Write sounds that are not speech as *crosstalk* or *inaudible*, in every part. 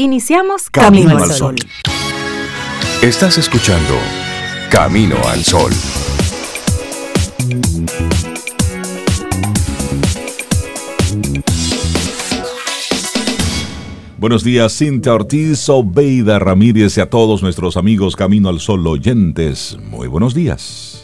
Iniciamos Camino, al Sol. Estás escuchando Camino al Sol. Buenos días, Cintia Ortiz, Obeida Ramírez y a todos nuestros amigos Camino al Sol oyentes. Muy buenos días.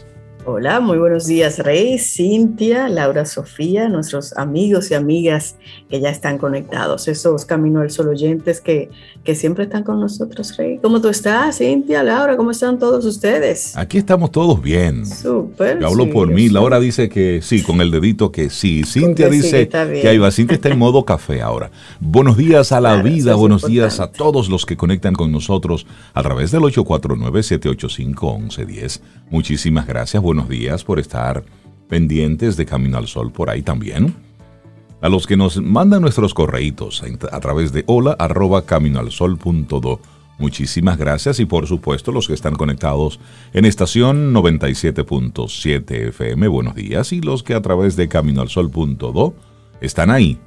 Hola, muy buenos días, Rey, Cintia, Laura Sofía, nuestros amigos y amigas que ya están conectados, esos Camino al Sol oyentes que, que siempre están con nosotros, Rey. ¿Cómo tú estás, Cintia, Laura? ¿Cómo están todos ustedes? Aquí estamos todos bien. Súper. Yo hablo por mí, Laura dice que sí, con el dedito que sí. Cintia dice que ahí va. Cintia está en modo café ahora. Buenos días a la vida, buenos días a todos los que conectan con nosotros a través del 849-785-1110. Muchísimas gracias buenos días por estar pendientes de Camino al Sol por ahí también. A los que nos mandan nuestros correitos a través de hola arroba caminoalsol.do. Muchísimas gracias y por supuesto los que están conectados en estación 97.7 FM, buenos días. Y los que a través de caminoalsol.do están ahí.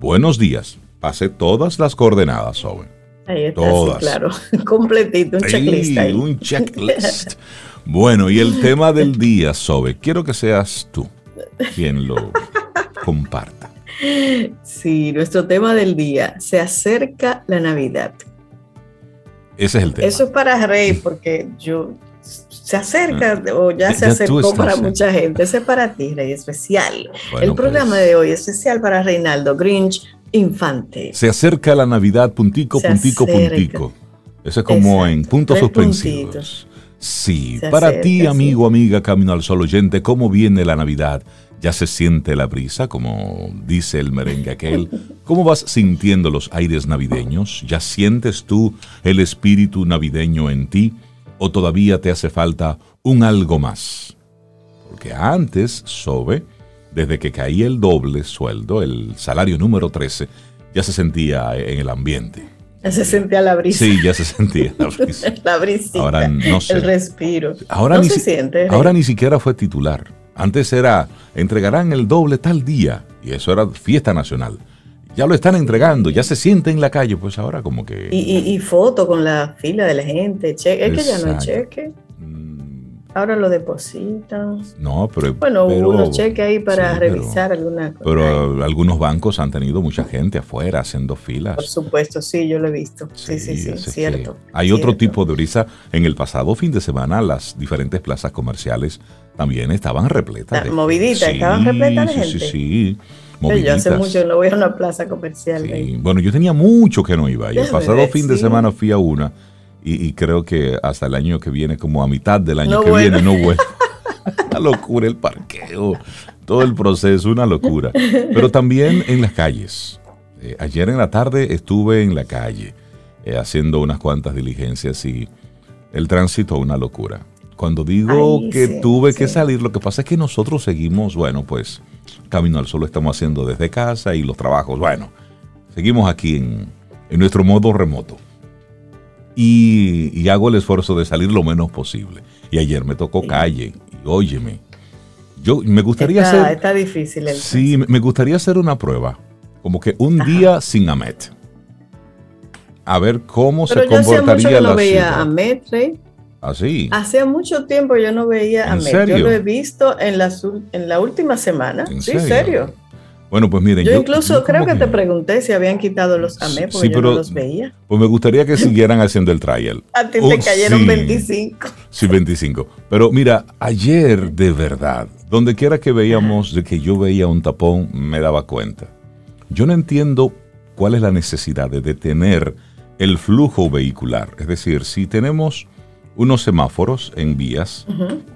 Buenos días. Pase todas las coordenadas, joven. Ahí está, todas. claro. *laughs* Completito, un checklist. Ahí. Un checklist. *laughs* Bueno, y el tema del día, Sobe, quiero que seas tú quien lo comparta. Sí, nuestro tema del día, se acerca la Navidad. Ese es el tema. Eso es para Rey, porque yo se acerca ah. o ya, se acercó para mucha gente. Ese es para ti, Rey, especial. el programa pues. de hoy es especial para Reinaldo Grinch Infante. Se acerca la Navidad, puntico, puntico, puntico. Eso es como en puntos suspensivos. Sí, para ti, amigo, amiga, Camino al Sol oyente, ¿cómo viene la Navidad? ¿Ya se siente la brisa, como dice el merengue aquel? ¿Cómo vas sintiendo los aires navideños? ¿Ya sientes tú el espíritu navideño en ti? ¿O todavía te hace falta un algo más? Porque antes, Sobe, desde que caía el doble sueldo, el salario número 13, ya se sentía en el ambiente. Ya se sentía la brisa. Sí, ya se sentía la *laughs* brisa. la brisita. Ahora no sé. El respiro. Ahora no ni se siente. Ahora ni siquiera fue titular. Antes era, entregarán el doble tal día. Y eso era fiesta nacional. Ya lo están entregando, ya se siente en la calle. Pues ahora como que... Y, foto con la fila de la gente. es que ya no hay cheque. Ahora lo depositan. No, pero. Bueno, hubo unos cheques ahí para revisar alguna cosa. Pero algunos bancos han tenido mucha gente afuera haciendo filas. Por supuesto, sí, yo lo he visto. Sí, sí, sí, cierto. Hay otro tipo de brisa. En el pasado fin de semana, las diferentes plazas comerciales también estaban repletas. moviditas, estaban repletas de gente. Sí, sí, sí. Yo hace mucho no voy a una plaza comercial. Bueno, yo tenía mucho que no iba. Y el pasado fin de semana fui a una y, creo que hasta el año que viene, como a mitad del año que viene, no vuelvo. *laughs* una locura el parqueo, todo el proceso, una locura. Pero también en las calles. Eh, ayer en la tarde estuve en la calle eh, haciendo unas cuantas diligencias y el tránsito una locura. Cuando digo que tuve que salir, lo que pasa es que nosotros seguimos, bueno, pues Camino al Sol lo estamos haciendo desde casa y los trabajos, bueno, seguimos aquí en, en nuestro modo remoto y, hago el esfuerzo de salir lo menos posible. Y ayer me tocó calle y óyeme. Yo me gustaría hacer. Está difícil el Sí, me gustaría hacer una prueba. Como que un día sin Amet. A ver cómo se comportaría yo no veía a Amet, Rey. Así. ¿Ah, Hacía mucho tiempo yo no veía a Amet. Yo lo he visto en la, en la última semana. ¿En sí, serio? Bueno, pues miren. Yo, incluso creo que, te pregunté si habían quitado los AME porque yo no los veía. Pues me gustaría que siguieran haciendo el trial. A ti te cayeron 25. Sí, 25. Pero mira, ayer de verdad, donde quiera que veíamos de que yo veía un tapón, me daba cuenta. Yo no entiendo cuál es la necesidad de detener el flujo vehicular. Es decir, si tenemos unos semáforos en vías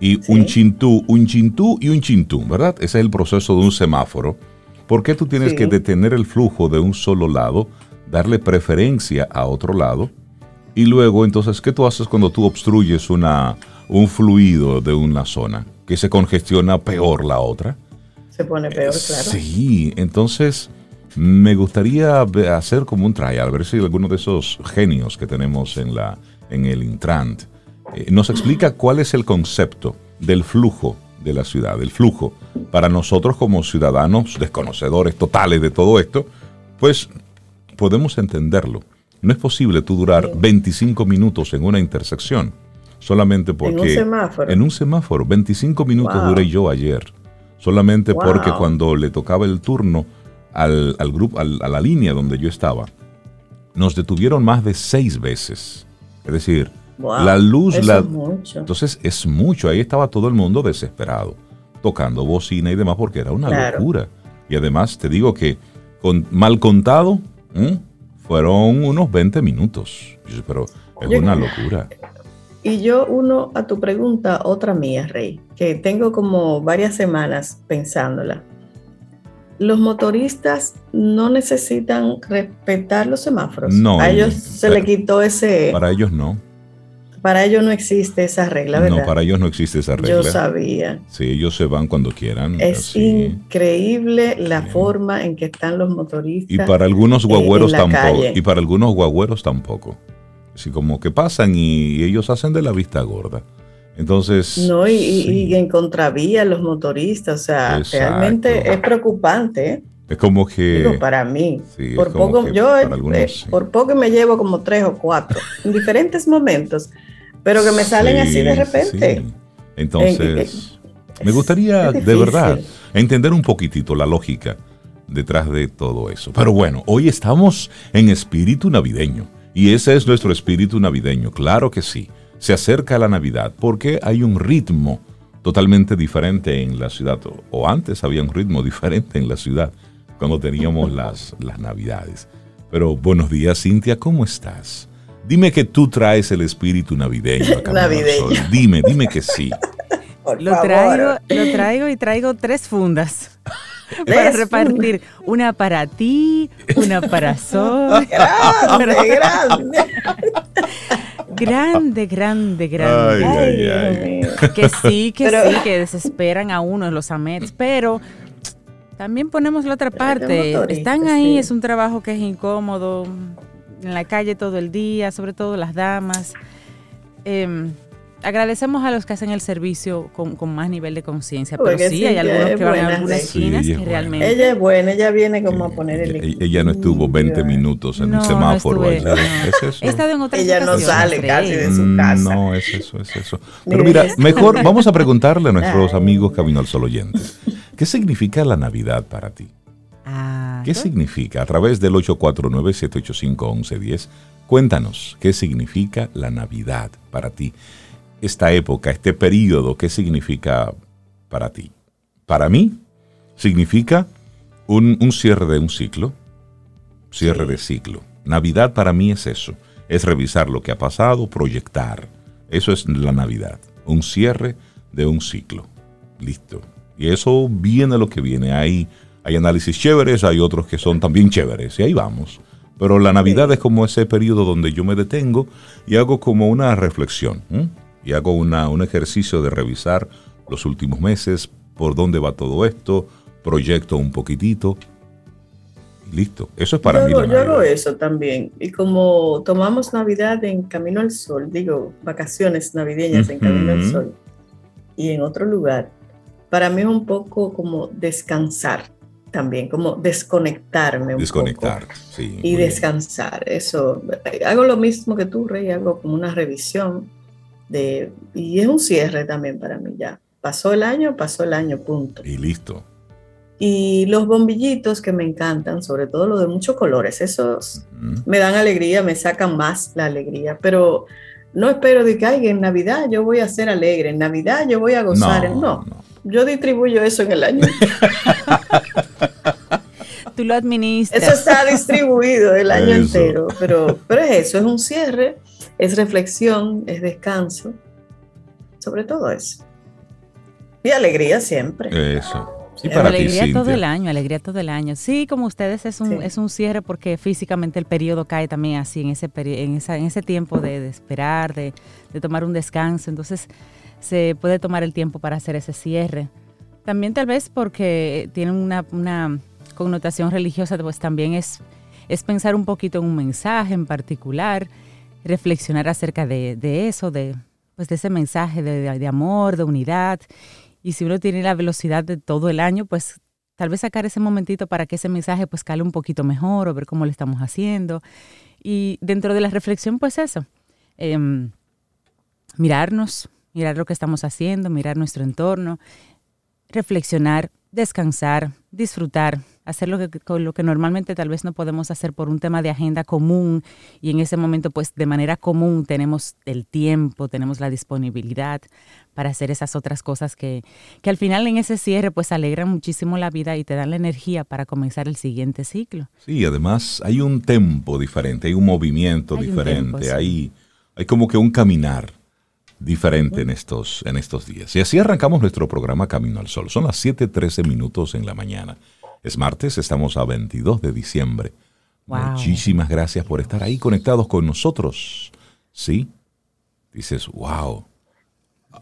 y un chintú, un chintú y un chintú, ¿verdad? Ese es el proceso de un semáforo ¿Por qué tú tienes que detener el flujo de un solo lado, darle preferencia a otro lado? Y luego, entonces, ¿qué tú haces cuando tú obstruyes una, un fluido de una zona? Que se congestiona peor la otra. Se pone peor, claro. Sí, entonces me gustaría hacer como un trial, a ver si alguno de esos genios que tenemos en, la, en el Intrant eh, nos explica cuál es el concepto del flujo de la ciudad, el flujo, para nosotros como ciudadanos desconocedores totales de todo esto, pues podemos entenderlo. No es posible tú durar 25 minutos en una intersección solamente porque... En un semáforo. En un semáforo. 25 minutos duré yo ayer. Solamente porque cuando le tocaba el turno al, grupo, a la línea donde yo estaba, nos detuvieron más de seis veces. Es decir, la luz... la, Entonces es mucho. Ahí estaba todo el mundo desesperado, tocando bocina y demás porque era una locura. Y además te digo que con mal contado, fueron unos 20 minutos. Pero es una locura. Y yo uno a tu pregunta, otra mía, Rey, que tengo como varias semanas pensándola. Los motoristas no necesitan respetar los semáforos. No. A ellos se le quitó ese... Para ellos no. Para ellos no existe esa regla, ¿verdad? No, para ellos no existe esa regla. Yo sabía. Sí, ellos se van cuando quieran. Es increíble la forma en que están los motoristas. Y para algunos guagüeros tampoco. Y para algunos guagüeros tampoco. Así como que pasan y ellos hacen de la vista gorda. Entonces. No, y, en contravía los motoristas, o sea, realmente es preocupante. ¿eh? Es como que. para mí. por poco, yo eh, por poco me llevo como tres o cuatro en diferentes momentos, pero que me salen así de repente. Entonces, me gustaría de verdad entender un poquitito la lógica detrás de todo eso. Pero bueno, hoy estamos en espíritu navideño. Y ese es nuestro espíritu navideño, claro que sí. Se acerca la Navidad porque hay un ritmo totalmente diferente en la ciudad, o antes había un ritmo *laughs* diferente en la ciudad cuando teníamos las, las Navidades. Pero buenos días, Cintia, ¿cómo estás? Dime que tú traes el espíritu navideño acá. Navideño. Dime, dime que sí. *laughs* lo traigo, lo traigo y traigo tres fundas *laughs* para repartir. Una para ti, una para Sol. *laughs* Grande, grande. Grande, grande, grande. Que sí, que sí, que desesperan a uno los amets, pero también ponemos la otra parte. Están ahí, es un trabajo que es incómodo, en la calle todo el día, sobre todo las damas. Eh, agradecemos a los que hacen el servicio con, más nivel de conciencia, pero sí, hay algunos que van a algunas esquinas que realmente... Ella es buena, ella viene como a poner el equipo. Ella no estuvo 20 minutos en un semáforo. ¿Es eso? He estado en otras Ella no sale casi de su casa. No, es eso, es eso. *laughs* Pero mira, mejor vamos a preguntarle a nuestros amigos Camino al Sol oyentes, ¿qué significa la Navidad para ti? Ah, ¿Qué significa? A través del 849-785-1110, cuéntanos, ¿qué significa la Navidad para ti? esta época, este periodo, ¿qué significa para ti? Para mí, significa un, cierre de un ciclo, cierre de ciclo. Navidad para mí es eso, es revisar lo que ha pasado, proyectar. Eso es la Navidad, un cierre de un ciclo. Listo. Y eso viene lo que viene. Hay, hay análisis chéveres, hay otros que son también chéveres, y ahí vamos. Pero la Navidad es como ese periodo donde yo me detengo y hago como una reflexión y hago una, un ejercicio de revisar los últimos meses, por dónde va todo esto, proyecto un poquitito. listo, eso es para mí. yo hago eso también. Y como tomamos Navidad en Camino al Sol, digo, vacaciones navideñas en Camino al Sol y en otro lugar, para mí es un poco como descansar también, como desconectarme un Desconectar, sí. Y descansar, eso. Hago lo mismo que tú, Rey, hago como una revisión y es un cierre también para mí ya. Pasó el año, pasó el año, punto. Y listo. Y los bombillitos que me encantan, sobre todo los de muchos colores, esos me dan alegría, me sacan más la alegría, pero no espero de que Ay, en Navidad yo voy a ser alegre, en Navidad yo voy a gozar. No, yo distribuyo eso en el año. *laughs* Tú lo administras. Eso está *laughs* distribuido el año entero, pero, pero es eso, es un cierre es reflexión, es descanso, sobre todo eso. Y alegría siempre. Eso. Y para alegría todo el año, alegría todo el año. Sí, como ustedes es un, es un cierre porque físicamente el periodo cae también así en ese, en esa, en ese tiempo de, esperar, de, tomar un descanso. Entonces se puede tomar el tiempo para hacer ese cierre. También tal vez porque tiene una, una connotación religiosa, pues también es, es pensar un poquito en un mensaje en particular reflexionar acerca de, eso, de, pues de ese mensaje de, amor, de unidad. Y si uno tiene la velocidad de todo el año, pues tal vez sacar ese momentito para que ese mensaje pues cale un poquito mejor o ver cómo lo estamos haciendo. Y dentro de la reflexión, pues eso, em, mirarnos, mirar lo que estamos haciendo, mirar nuestro entorno, reflexionar, descansar, disfrutar, hacer lo que, lo que normalmente tal vez no podemos hacer por un tema de agenda común. Y en ese momento pues de manera común tenemos el tiempo, tenemos la disponibilidad para hacer esas otras cosas que, que al final en ese cierre pues alegran muchísimo la vida y te dan la energía para comenzar el siguiente ciclo. Sí, además hay un tempo diferente, hay un movimiento diferente, hay, hay como que un caminar diferente en estos, en estos días. Y así arrancamos nuestro programa Camino al Sol. Son las 7:13 minutos en la mañana. Es martes, estamos a 22 de diciembre. Muchísimas gracias por estar ahí conectados con nosotros. ¿Sí? Dices, wow.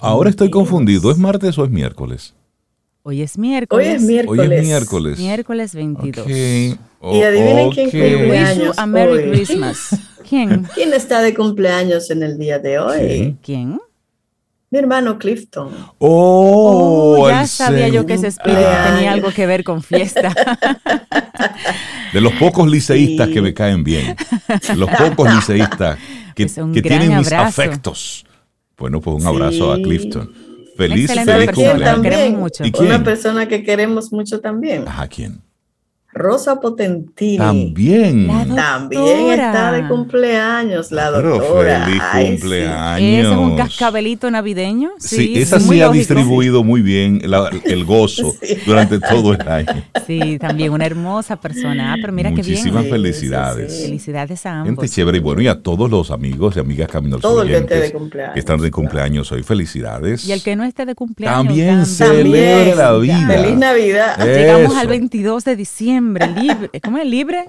Ahora estoy confundido. ¿Es martes o es miércoles? Hoy es miércoles. Hoy es miércoles. Hoy es miércoles. Miércoles 22. y adivinen quién cumpleaños a Merry Christmas. *laughs* ¿Quién? ¿Quién está de cumpleaños en el día de hoy? ¿Quién? Mi hermano Clifton. Oh, oh ya sabía yo que ese espíritu tenía algo que ver con fiesta. *laughs* De los pocos liceístas que me caen bien. Los pocos liceístas que, pues tienen mis afectos. Bueno, pues un abrazo a Clifton. Feliz, feliz cumpleaños. Una persona que queremos mucho también. Ajá, ¿quién? Rosa Potentini. También. También está de cumpleaños la doctora. feliz cumpleaños. ¿Es un cascabelito navideño? Sí, esa sí, ha distribuido muy bien el gozo *laughs* durante todo el año. Sí, también una hermosa persona. Ah, pero mira qué bien. Muchísimas felicidades. Felicidades a ambos. Gente chévere. Y bueno, y a todos los amigos y amigas Camino al Todo el que esté de cumpleaños. Que están de cumpleaños hoy. Felicidades. Y el que no esté de cumpleaños. También, celebre la vida. Feliz Navidad. Llegamos al 22 de diciembre libre. ¿Cómo es? Libre,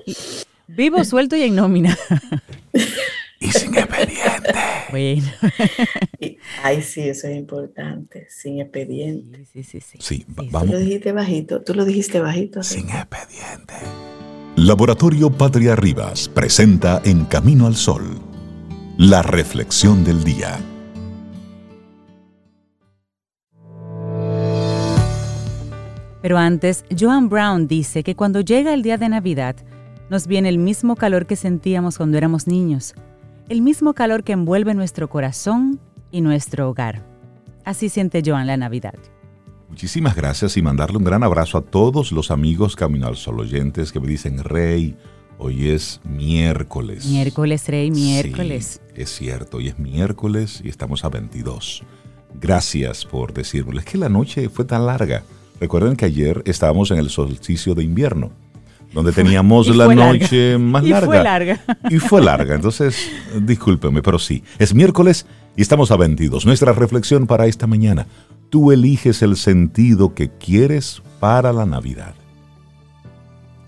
vivo, suelto y en nómina. *laughs* y sin expediente. Bueno. ay, sí, eso es importante. Sin expediente. Sí, sí, sí. sí. vamos. Tú lo dijiste bajito. Tú lo dijiste bajito. Sin expediente. Laboratorio Patria Rivas presenta En Camino al Sol. La reflexión del día. Pero antes, Joan Brown dice que cuando llega el día de Navidad, nos viene el mismo calor que sentíamos cuando éramos niños, el mismo calor que envuelve nuestro corazón y nuestro hogar. Así siente Joan la Navidad. Muchísimas gracias y mandarle un gran abrazo a todos los amigos Camino al Sol oyentes que me dicen, Rey, hoy es miércoles. Miércoles, Rey, miércoles. Sí, es cierto, hoy es miércoles y estamos a 22. Gracias por decírmelo. Es que la noche fue tan larga. Recuerden que ayer estábamos en el solsticio de invierno, donde *laughs* teníamos la noche *laughs* más larga. Y fue larga. Y fue larga. Entonces, discúlpeme, pero sí. Es miércoles y estamos a 22. Nuestra reflexión para esta mañana. Tú eliges el sentido que quieres para la Navidad.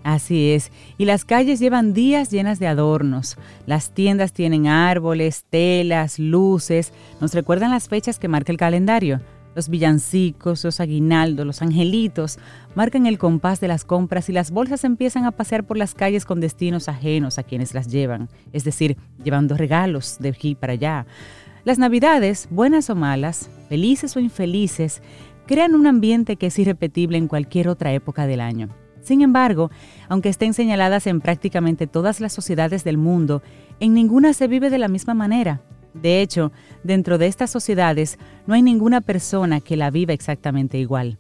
Así es. Y las calles llevan días llenas de adornos. Las tiendas tienen árboles, telas, luces. Nos recuerdan las fechas que marca el calendario. Los villancicos, los aguinaldos, los angelitos marcan el compás de las compras y las bolsas empiezan a pasear por las calles con destinos ajenos a quienes las llevan, es decir, llevando regalos de aquí para allá. Las navidades, buenas o malas, felices o infelices, crean un ambiente que es irrepetible en cualquier otra época del año. Sin embargo, aunque estén señaladas en prácticamente todas las sociedades del mundo, en ninguna se vive de la misma manera. De hecho, dentro de estas sociedades no hay ninguna persona que la viva exactamente igual.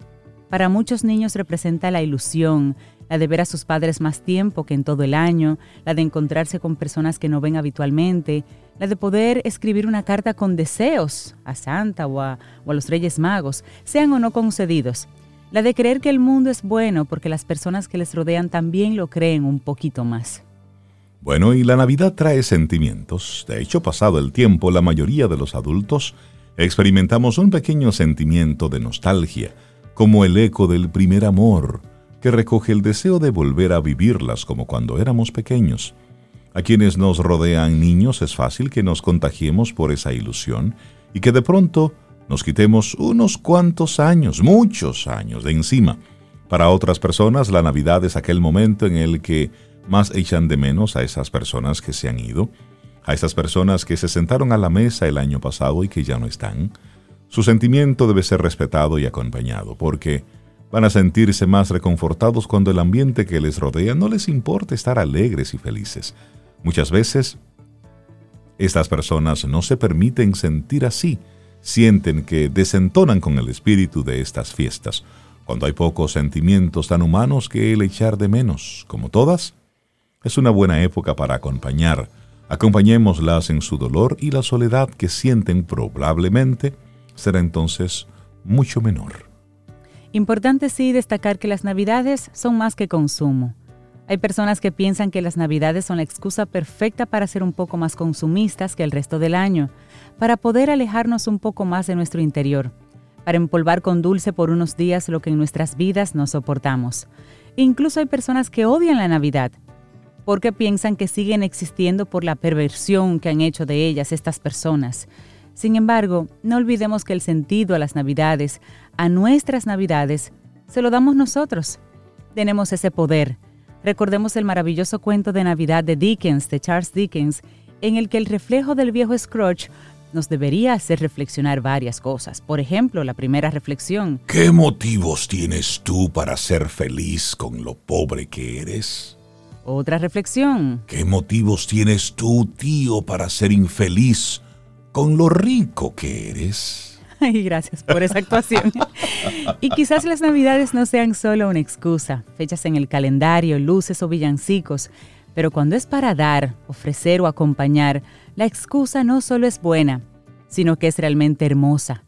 Para muchos niños representa la ilusión, la de ver a sus padres más tiempo que en todo el año, la de encontrarse con personas que no ven habitualmente, la de poder escribir una carta con deseos a Santa o a, los Reyes Magos, sean o no concedidos, la de creer que el mundo es bueno porque las personas que les rodean también lo creen un poquito más. Bueno, y la Navidad trae sentimientos. De hecho, pasado el tiempo, la mayoría de los adultos experimentamos un pequeño sentimiento de nostalgia, como el eco del primer amor, que recoge el deseo de volver a vivirlas como cuando éramos pequeños. A quienes nos rodean niños es fácil que nos contagiemos por esa ilusión y que de pronto nos quitemos unos cuantos años, muchos años de encima. Para otras personas la Navidad es aquel momento en el que más echan de menos a esas personas que se han ido, a esas personas que se sentaron a la mesa el año pasado y que ya no están. Su sentimiento debe ser respetado y acompañado, porque Van a sentirse más reconfortados cuando el ambiente que les rodea no les importa estar alegres y felices. Muchas veces, estas personas no se permiten sentir así, sienten que desentonan con el espíritu de estas fiestas, cuando hay pocos sentimientos tan humanos que el echar de menos, como todas. Es una buena época para acompañar. Acompañémoslas en su dolor y la soledad que sienten probablemente será entonces mucho menor. Importante sí destacar que las navidades son más que consumo. Hay personas que piensan que las navidades son la excusa perfecta para ser un poco más consumistas que el resto del año, para poder alejarnos un poco más de nuestro interior, para empolvar con dulce por unos días lo que en nuestras vidas no soportamos. Incluso hay personas que odian la Navidad, porque piensan que siguen existiendo por la perversión que han hecho de ellas estas personas. Sin embargo, no olvidemos que el sentido a las Navidades a nuestras navidades, se lo damos nosotros. Tenemos ese poder. Recordemos el maravilloso cuento de Navidad de Dickens, de Charles Dickens, en el que el reflejo del viejo Scrooge nos debería hacer reflexionar varias cosas. Por ejemplo, la primera reflexión. ¿Qué motivos tienes tú para ser feliz con lo pobre que eres? Otra reflexión. ¿Qué motivos tienes tú, tío, para ser infeliz con lo rico que eres? *laughs* Y gracias por esa actuación. y quizás las navidades no sean solo una excusa, fechas en el calendario, luces o villancicos, pero cuando es para dar, ofrecer o acompañar, la excusa no solo es buena, sino que es realmente hermosa.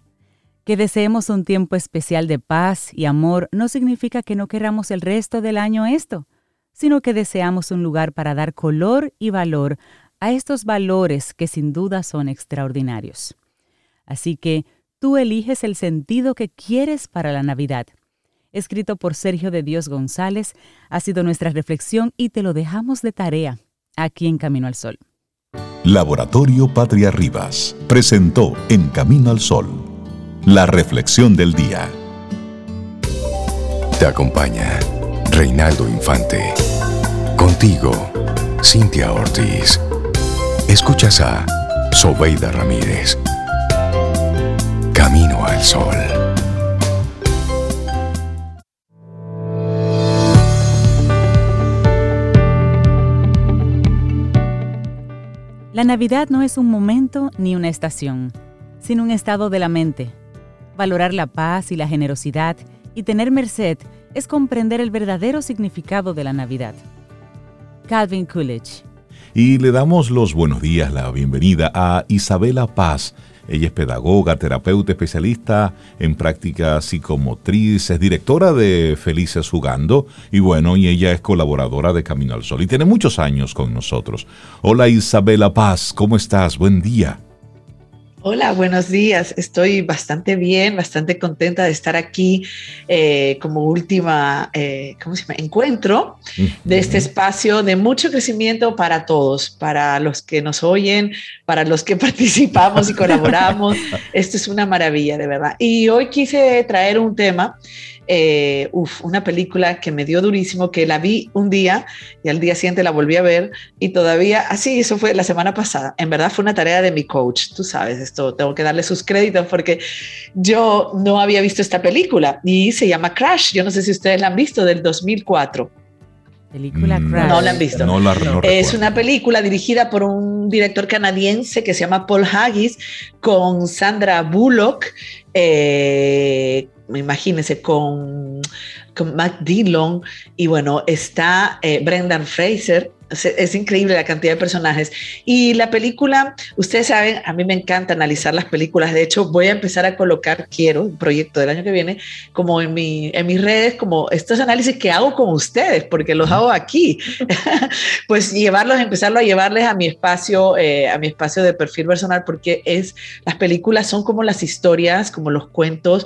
Que deseemos un tiempo especial de paz y amor no significa que no queramos el resto del año esto, sino que deseamos un lugar para dar color y valor a estos valores que sin duda son extraordinarios. Así que tú eliges el sentido que quieres para la Navidad. Escrito por Sergio de Dios González, ha sido nuestra reflexión y te lo dejamos de tarea aquí en Camino al Sol. Laboratorio Patria Rivas presentó En Camino al Sol la reflexión del día. Te acompaña Reinaldo Infante. Contigo, Cintia Ortiz. Escuchas a Sobeida Ramírez. Camino al Sol. La Navidad no es un momento ni una estación, sino un estado de la mente. Valorar la paz y la generosidad y tener merced es comprender el verdadero significado de la Navidad. Calvin Coolidge. Y le damos los buenos días, la bienvenida a Isabela Paz ella es pedagoga, terapeuta, especialista en práctica psicomotriz, es directora de Felices Jugando y bueno, y ella es colaboradora de Camino al Sol y tiene muchos años con nosotros. Hola Isabela Paz, ¿cómo estás? Buen día. Hola, buenos días. Estoy bastante bien, bastante contenta de estar aquí eh, como última, eh, ¿cómo se llama? Encuentro de este espacio de mucho crecimiento para todos, para los que nos oyen, para los que *laughs* participamos y colaboramos. *laughs* Esto es una maravilla, de verdad. Y hoy quise traer un tema eh, una película que me dio durísimo, que la vi un día y al día siguiente la volví a ver y todavía, así, eso fue la semana pasada. En verdad fue una tarea de mi coach, tú sabes, esto tengo que darle sus créditos porque yo no había visto esta película y se llama Crash. Yo no sé si ustedes la han visto, del 2004. Película mm, Crash. No la han visto. es una película dirigida por un director canadiense que se llama Paul Haggis con Sandra Bullock, eh, imagínense, con, con Dillon y bueno, está eh, Brendan Fraser, es increíble la cantidad de personajes. Y la película, ustedes saben, a mí me encanta analizar las películas. De hecho, voy a empezar a colocar, quiero, un proyecto del año que viene, como en, mi, en mis redes, como estos análisis que hago con ustedes, porque los hago aquí. *laughs* pues llevarlos, empezarlo a llevarles a mi espacio, eh, a mi espacio de perfil personal, porque es, las películas son como las historias, como los cuentos,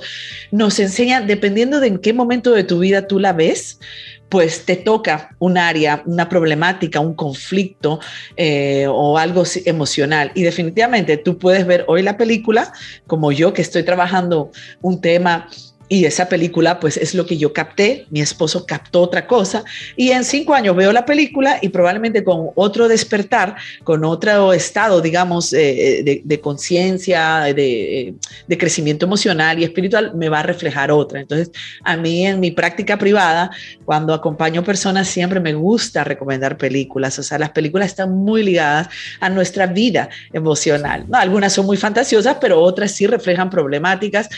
nos enseñan, dependiendo de en qué momento de tu vida tú la ves, pues te toca un área, una problemática, un conflicto eh, o algo emocional. Y definitivamente tú puedes ver hoy la película, como yo que estoy trabajando un tema y esa película, pues es lo que yo capté, mi esposo captó otra cosa, y en cinco años veo la película y probablemente con otro despertar, con otro estado, digamos, eh, de, de conciencia, de, de, crecimiento emocional y espiritual, me va a reflejar otra. Entonces, a mí en mi práctica privada, cuando acompaño personas, siempre me gusta recomendar películas, o sea, las películas están muy ligadas a nuestra vida emocional. ¿no? Algunas son muy fantasiosas, pero otras sí reflejan problemáticas.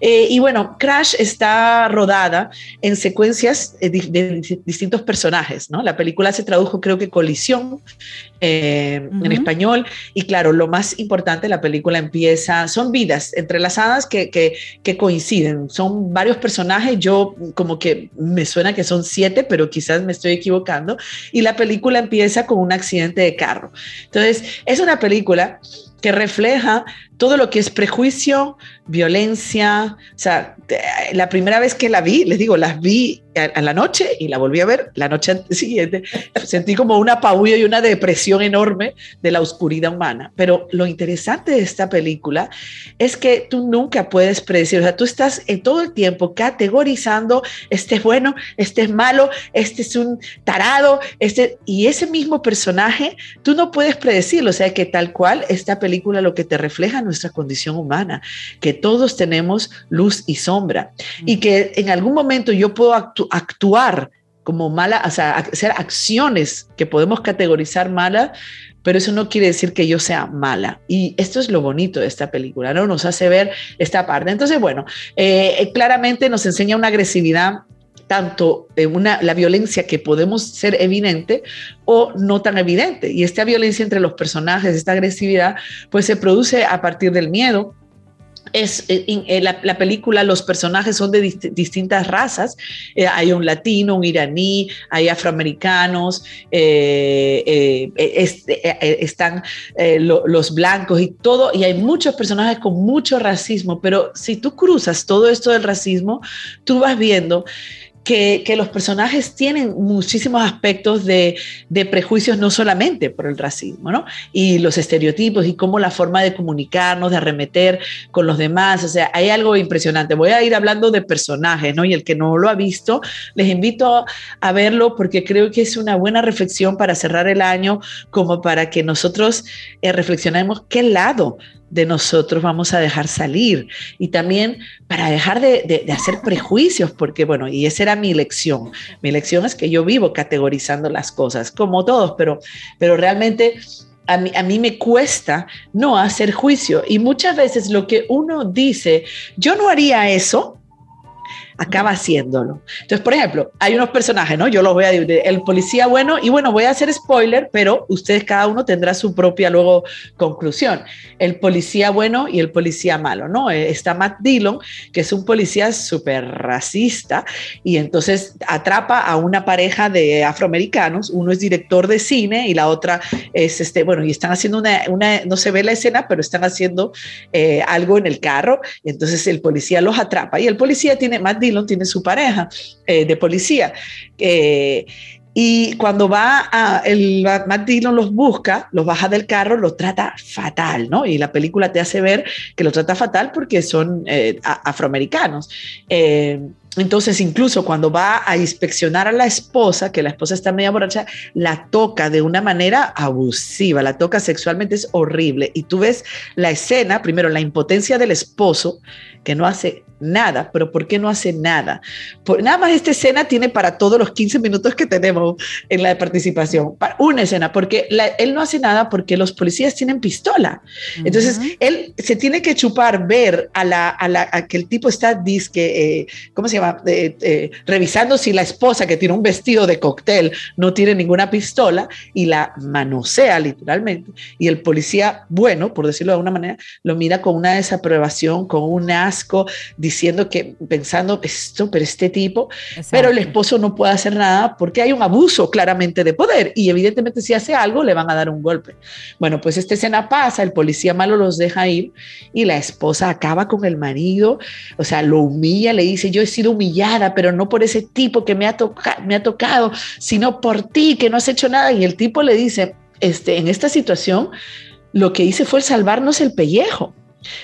Eh, y bueno, Está rodada en secuencias de, distintos personajes, ¿no? La película se tradujo, creo que Colisión eh, en español. Y claro, lo más importante, la película empieza, son vidas entrelazadas que, que, que coinciden. Son varios personajes, yo como que me suena que son siete, pero quizás me estoy equivocando. Y la película empieza con un accidente de carro. Entonces, es una película que refleja todo lo que es prejuicio, violencia. O sea, la primera vez que la vi, les digo, las vi a, la noche y la volví a ver la noche *laughs* siguiente. Sentí como una paullo y una depresión enorme de la oscuridad humana. Pero lo interesante de esta película es que tú nunca puedes predecir, o sea, tú estás en todo el tiempo categorizando, este es bueno, este es malo, este es un tarado, este, y ese mismo personaje, tú no puedes predecirlo, o sea, que tal cual esta película lo que te refleja nuestra condición humana, que todos tenemos luz y sombra y que en algún momento yo puedo actuar como mala, o sea, hacer acciones que podemos categorizar malas, pero eso no quiere decir que yo sea mala. Y esto es lo bonito de esta película, ¿no? Nos hace ver esta parte. Entonces, bueno, eh, claramente nos enseña una agresividad tanto una, la violencia que podemos ser evidente o no tan evidente. Y esta violencia entre los personajes, esta agresividad, pues se produce a partir del miedo, es en, eh, eh, la, película los personajes son de distintas razas. Eh, hay un latino un iraní hay afroamericanos están los blancos y todo y hay muchos personajes con mucho racismo. Pero si tú cruzas todo esto del racismo tú vas viendo que, los personajes tienen muchísimos aspectos de, prejuicios, no solamente por el racismo, ¿no? Y los estereotipos y cómo la forma de comunicarnos, de arremeter con los demás, o sea, hay algo impresionante. Voy a ir hablando de personajes, ¿no? Y el que no lo ha visto, les invito a verlo porque creo que es una buena reflexión para cerrar el año, como para que nosotros eh, reflexionemos qué lado de nosotros vamos a dejar salir y también para dejar de, hacer prejuicios, porque bueno, y esa era mi lección. Mi lección es que yo vivo categorizando las cosas, como todos, pero, pero realmente a mí, a mí, me cuesta no hacer juicio. Y muchas veces lo que uno dice, yo no haría eso, acaba haciéndolo. Entonces, por ejemplo, hay unos personajes, ¿no? Yo los voy a dividir. El policía bueno, y bueno, voy a hacer spoiler, pero ustedes cada uno tendrá su propia luego conclusión. El policía bueno y el policía malo, ¿no? Eh, está Matt Dillon, que es un policía súper racista, y entonces atrapa a una pareja de afroamericanos, uno es director de cine y la otra es, este, bueno, y están haciendo una, una no se ve la escena, pero están haciendo eh, algo en el carro, y entonces el policía los atrapa, y el policía tiene, Matt Dillon, tiene su pareja eh, de policía. Eh, y cuando va a, el Matt Dillon los busca, los baja del carro, los trata fatal, ¿no? Y la película te hace ver que lo trata fatal porque son eh, afroamericanos. entonces, incluso cuando va a inspeccionar a la esposa, que la esposa está media borracha, la toca de una manera abusiva, la toca sexualmente, es horrible. Y tú ves la escena, primero la impotencia del esposo, que no hace nada, pero ¿por qué no hace nada? Por, nada más esta escena tiene para todos los 15 minutos que tenemos en la participación, para una escena, porque él no hace nada porque los policías tienen pistola. Entonces, él se tiene que chupar, ver a, la, a, la, que el tipo está, disque, eh, ¿cómo se llama? Eh, revisando si la esposa que tiene un vestido de cóctel no tiene ninguna pistola y la manosea literalmente. Y el policía, bueno, por decirlo de alguna manera, lo mira con una desaprobación, con un asco, diciendo que pensando esto, pero este tipo, pero el esposo no puede hacer nada porque hay un abuso claramente de poder y evidentemente si hace algo le van a dar un golpe. Bueno, pues esta escena pasa, el policía malo los deja ir y la esposa acaba con el marido, o sea, lo humilla, le dice, yo he sido humillada, pero no por ese tipo que me ha, me ha tocado, sino por ti que no has hecho nada. Y el tipo le dice, este, en esta situación, lo que hice fue salvarnos el pellejo.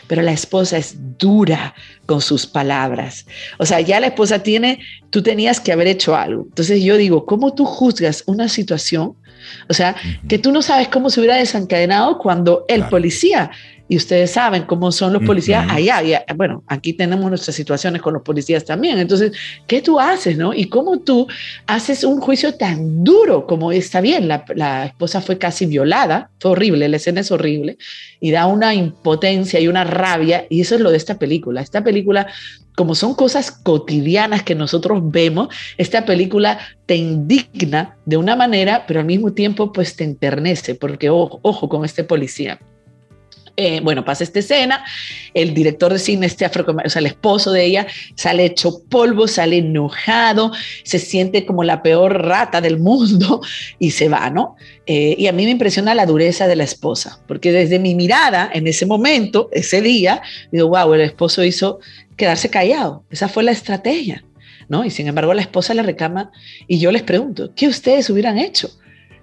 pero la esposa es dura con sus palabras. O sea, ya la esposa tiene, tú tenías que haber hecho algo. Entonces yo digo, ¿cómo tú juzgas una situación? O sea, que tú no sabes cómo se hubiera desencadenado cuando el policía y ustedes saben cómo son los policías allá. Y, bueno, aquí tenemos nuestras situaciones con los policías también. Entonces, ¿qué tú haces, no? Y cómo tú haces un juicio tan duro como está bien, la, la esposa fue casi violada, fue horrible, la escena es horrible y da una impotencia y una rabia. Y eso es lo de esta película. Esta película como son cosas cotidianas que nosotros vemos, esta película te indigna de una manera, pero al mismo tiempo pues te enternece, porque ojo, ojo con este policía. Eh, bueno, pasa esta escena, el director de cine, este afro, o sea, el esposo de ella, sale hecho polvo, sale enojado, se siente como la peor rata del mundo *laughs* y se va, ¿no? Eh, y a mí me impresiona la dureza de la esposa, porque desde mi mirada en ese momento, ese día, digo, wow, el esposo hizo quedarse callado, esa fue la estrategia, ¿no? Y sin embargo la esposa le reclama y yo les pregunto, ¿qué ustedes hubieran hecho?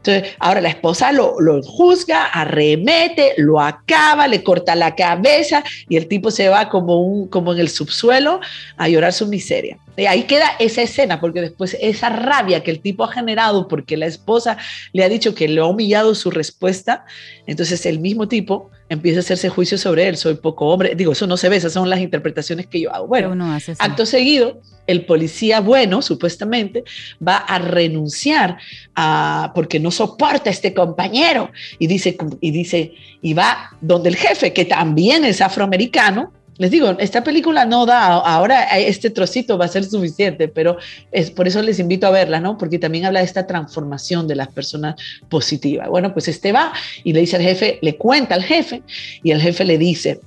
Entonces, ahora la esposa lo, juzga, arremete, lo acaba, le corta la cabeza y el tipo se va como, un, como en el subsuelo a llorar su miseria. Y ahí queda esa escena, porque después esa rabia que el tipo ha generado porque la esposa le ha dicho que le ha humillado su respuesta, entonces el mismo tipo empieza a hacerse juicio sobre él, soy poco hombre, digo, eso no se ve, esas son las interpretaciones que yo hago. Bueno, acto seguido, el policía bueno, supuestamente, va a renunciar a, porque no soporta a este compañero. Y dice, y dice, y va donde el jefe, que también es afroamericano, les digo, esta película no da, ahora este trocito va a ser suficiente, pero es por eso les invito a verla, ¿no? Porque también habla de esta transformación de las personas positivas. Bueno, pues este va y le dice al jefe, le cuenta al jefe y el jefe le dice,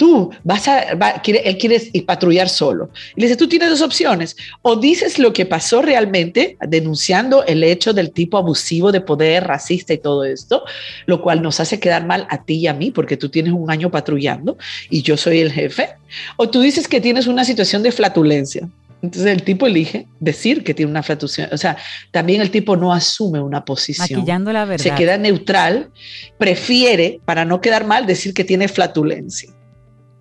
tú vas a, quiere, él quiere ir patrullar solo. Y le dice, tú tienes dos opciones. O dices lo que pasó realmente, denunciando el hecho del tipo abusivo de poder, racista y todo esto, lo cual nos hace quedar mal a ti y a mí, porque tú tienes un año patrullando y yo soy el jefe. O tú dices que tienes una situación de flatulencia. Entonces el tipo elige decir que tiene una flatulencia. O sea, también el tipo no asume una posición. Maquillando la verdad. Se queda neutral, prefiere, para no quedar mal, decir que tiene flatulencia.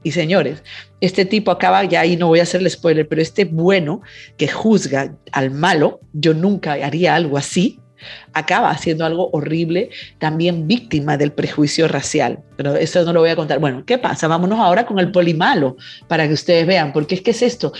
Y señores, este tipo acaba, ya ahí no voy a hacerle spoiler, pero este bueno que juzga al malo, yo nunca haría algo así, acaba haciendo algo horrible, también víctima del prejuicio racial. Pero eso no lo voy a contar. Bueno, ¿qué pasa? Vámonos ahora con el polimalo para que ustedes vean, porque es que es esto.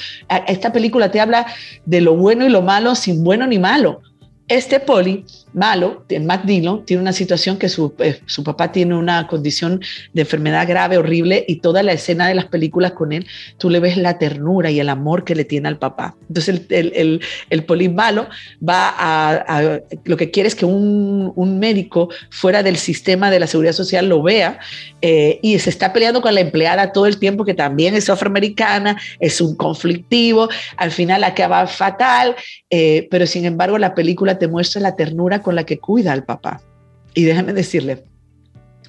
Esta película te habla de lo bueno y lo malo sin bueno ni malo. Este poli malo, Matt Dillon, tiene una situación que su, eh, su, papá tiene una condición de enfermedad grave, horrible, y toda la escena de las películas con él, tú le ves la ternura y el amor que le tiene al papá. Entonces el, el, el, poli malo va a, lo que quiere es que un, un, médico fuera del sistema de la seguridad social lo vea eh, y se está peleando con la empleada todo el tiempo, que también es afroamericana, es un conflictivo, al final acaba fatal, eh, pero sin embargo la película te muestra la ternura con la que cuida al papá. Y déjame decirle,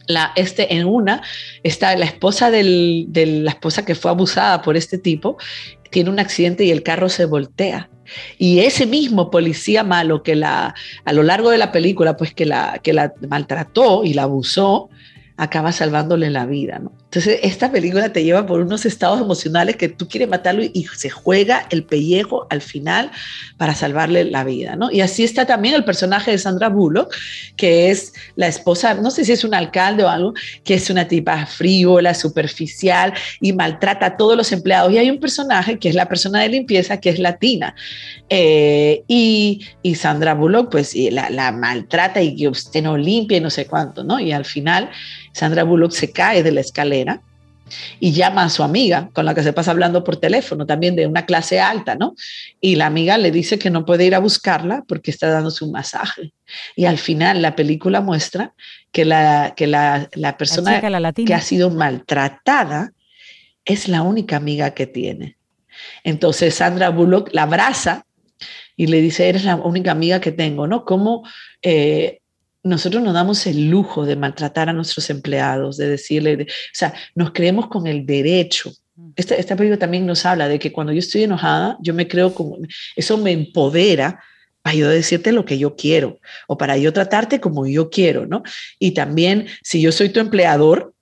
la, este, en una está la esposa del, de la esposa que fue abusada por este tipo, tiene un accidente y el carro se voltea. Y ese mismo policía malo que la, a lo largo de la película, pues que la, que la maltrató y la abusó, acaba salvándole la vida, ¿no? Entonces, esta película te lleva por unos estados emocionales que tú quieres matarlo y, se juega el pellejo al final para salvarle la vida, ¿no? Y así está también el personaje de Sandra Bullock, que es la esposa, no sé si es un alcalde o algo, que es una tipa frívola, superficial y maltrata a todos los empleados. Y hay un personaje que es la persona de limpieza, que es latina. Eh, y, y, Sandra Bullock, pues la, la maltrata y que usted no limpia y no sé cuánto, ¿no? Y al final, Sandra Bullock se cae de la escalera y llama a su amiga con la que se pasa hablando por teléfono, también de una clase alta, ¿no? Y la amiga le dice que no puede ir a buscarla porque está dándose un masaje. Y al final la película muestra que la, que la, persona que ha sido maltratada es la única amiga que tiene. Entonces Sandra Bullock la abraza y le dice, eres la única amiga que tengo, ¿no? Como eh, nosotros nos damos el lujo de maltratar a nuestros empleados, de decirle, o sea, nos creemos con el derecho. Mm. Este, esta película también nos habla de que cuando yo estoy enojada, yo me creo como, eso me empodera para yo decirte lo que yo quiero o para yo tratarte como yo quiero, ¿no? Y también, si yo soy tu empleador,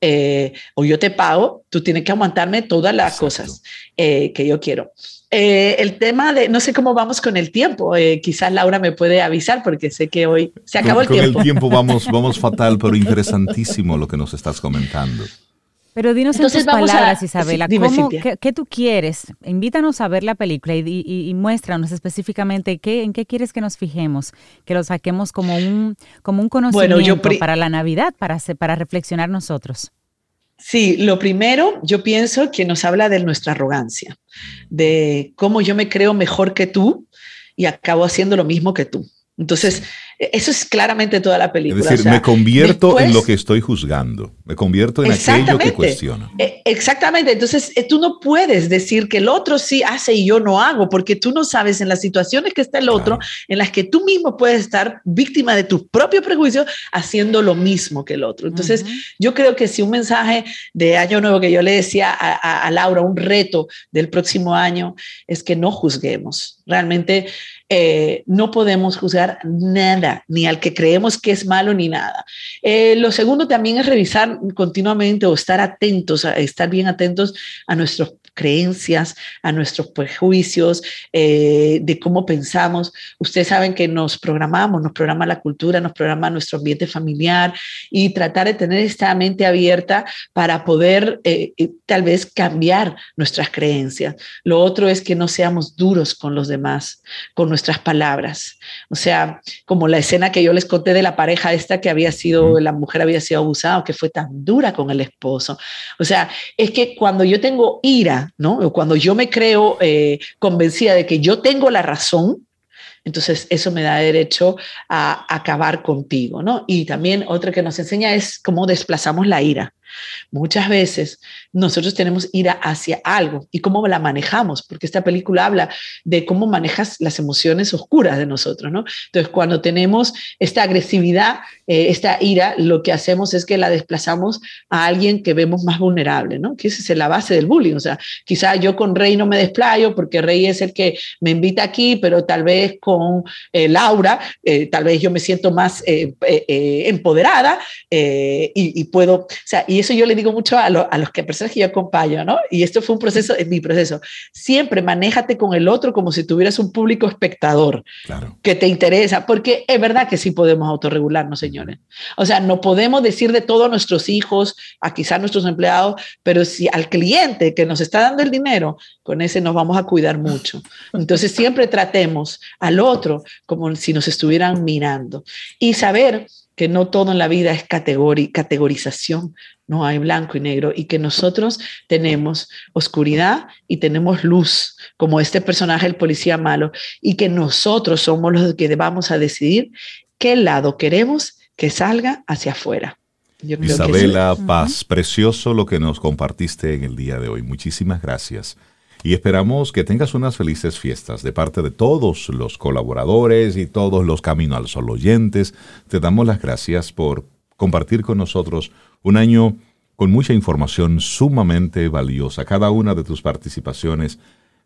eh, o yo te pago, tú tienes que aguantarme todas las cosas eh, que yo quiero. Eh, el tema de, no sé cómo vamos con el tiempo, quizás Laura me puede avisar porque sé que hoy se acabó el tiempo. Con el tiempo vamos, vamos fatal, pero interesantísimo lo que nos estás comentando. Pero dinos en tus palabras, Isabela, qué, tú quieres? Invítanos a ver la película y, muéstranos específicamente qué, en qué quieres que nos fijemos, que lo saquemos como un, como un conocimiento para la Navidad, para, para reflexionar nosotros. Sí, lo primero, yo pienso que nos habla de nuestra arrogancia, de cómo yo me creo mejor que tú y acabo haciendo lo mismo que tú. Entonces, e-, eso es claramente toda la película. Es decir, me convierto en lo que estoy juzgando, me convierto en aquello que cuestiono. E-, exactamente, entonces eh, tú no puedes decir que el otro sí hace y yo no hago, porque tú no sabes en las situaciones que está el otro, en las que tú mismo puedes estar víctima de tu propio prejuicio haciendo lo mismo que el otro. Entonces, yo creo que si un mensaje de Año Nuevo que yo le decía a, a Laura, un reto del próximo año, es que no juzguemos. Realmente eh, no podemos juzgar nada, ni al que creemos que es malo, ni nada. Eh, lo segundo también es revisar continuamente o estar atentos, estar bien atentos a nuestros creencias, a nuestros prejuicios, eh, de cómo pensamos. Ustedes saben que nos programamos, nos programa la cultura, nos programa nuestro ambiente familiar y tratar de tener esta mente abierta para poder eh, eh, tal vez cambiar nuestras creencias. Lo otro es que no seamos duros con los demás, con nuestras palabras. O sea, como la escena que yo les conté de la pareja esta que había sido, la mujer había sido abusada, que fue tan dura con el esposo. O sea, es que cuando yo tengo ira, ¿no? Cuando yo me creo eh, convencida de que yo tengo la razón, entonces eso me da derecho a acabar contigo, ¿no? Y también otra que nos enseña es cómo desplazamos la ira. Muchas veces nosotros tenemos ira hacia algo y cómo la manejamos, porque esta película habla de cómo manejas las emociones oscuras de nosotros, ¿no? Entonces, cuando tenemos esta agresividad, eh, esta ira, lo que hacemos es que la desplazamos a alguien que vemos más vulnerable, ¿no? Que esa es la base del bullying. O sea, quizá yo con Rey no me desplayo porque Rey es el que me invita aquí, pero tal vez con eh, Laura, eh, tal vez yo me siento más empoderada y, y, puedo, o sea, y eso yo le digo mucho a, a los que personas que yo acompaño, ¿no? Y esto fue un proceso, es mi proceso. Siempre manéjate con el otro como si tuvieras un público espectador que te interesa, porque es verdad que sí podemos autorregularnos, señores. O sea, no podemos decir de todo a nuestros hijos, a quizás nuestros empleados, pero si al cliente que nos está dando el dinero, con ese nos vamos a cuidar mucho. Entonces siempre tratemos al otro como si nos estuvieran mirando y saber que no todo en la vida es categorización, no hay blanco y negro, y que nosotros tenemos oscuridad y tenemos luz, como este personaje, el policía malo, y que nosotros somos los que vamos a decidir qué lado queremos que salga hacia afuera. Isabela Paz, precioso lo que nos compartiste en el día de hoy. Muchísimas gracias y esperamos que tengas unas felices fiestas de parte de todos los colaboradores y todos los Camino al Sol oyentes. Te damos las gracias por compartir con nosotros un año con mucha información sumamente valiosa. Cada una de tus participaciones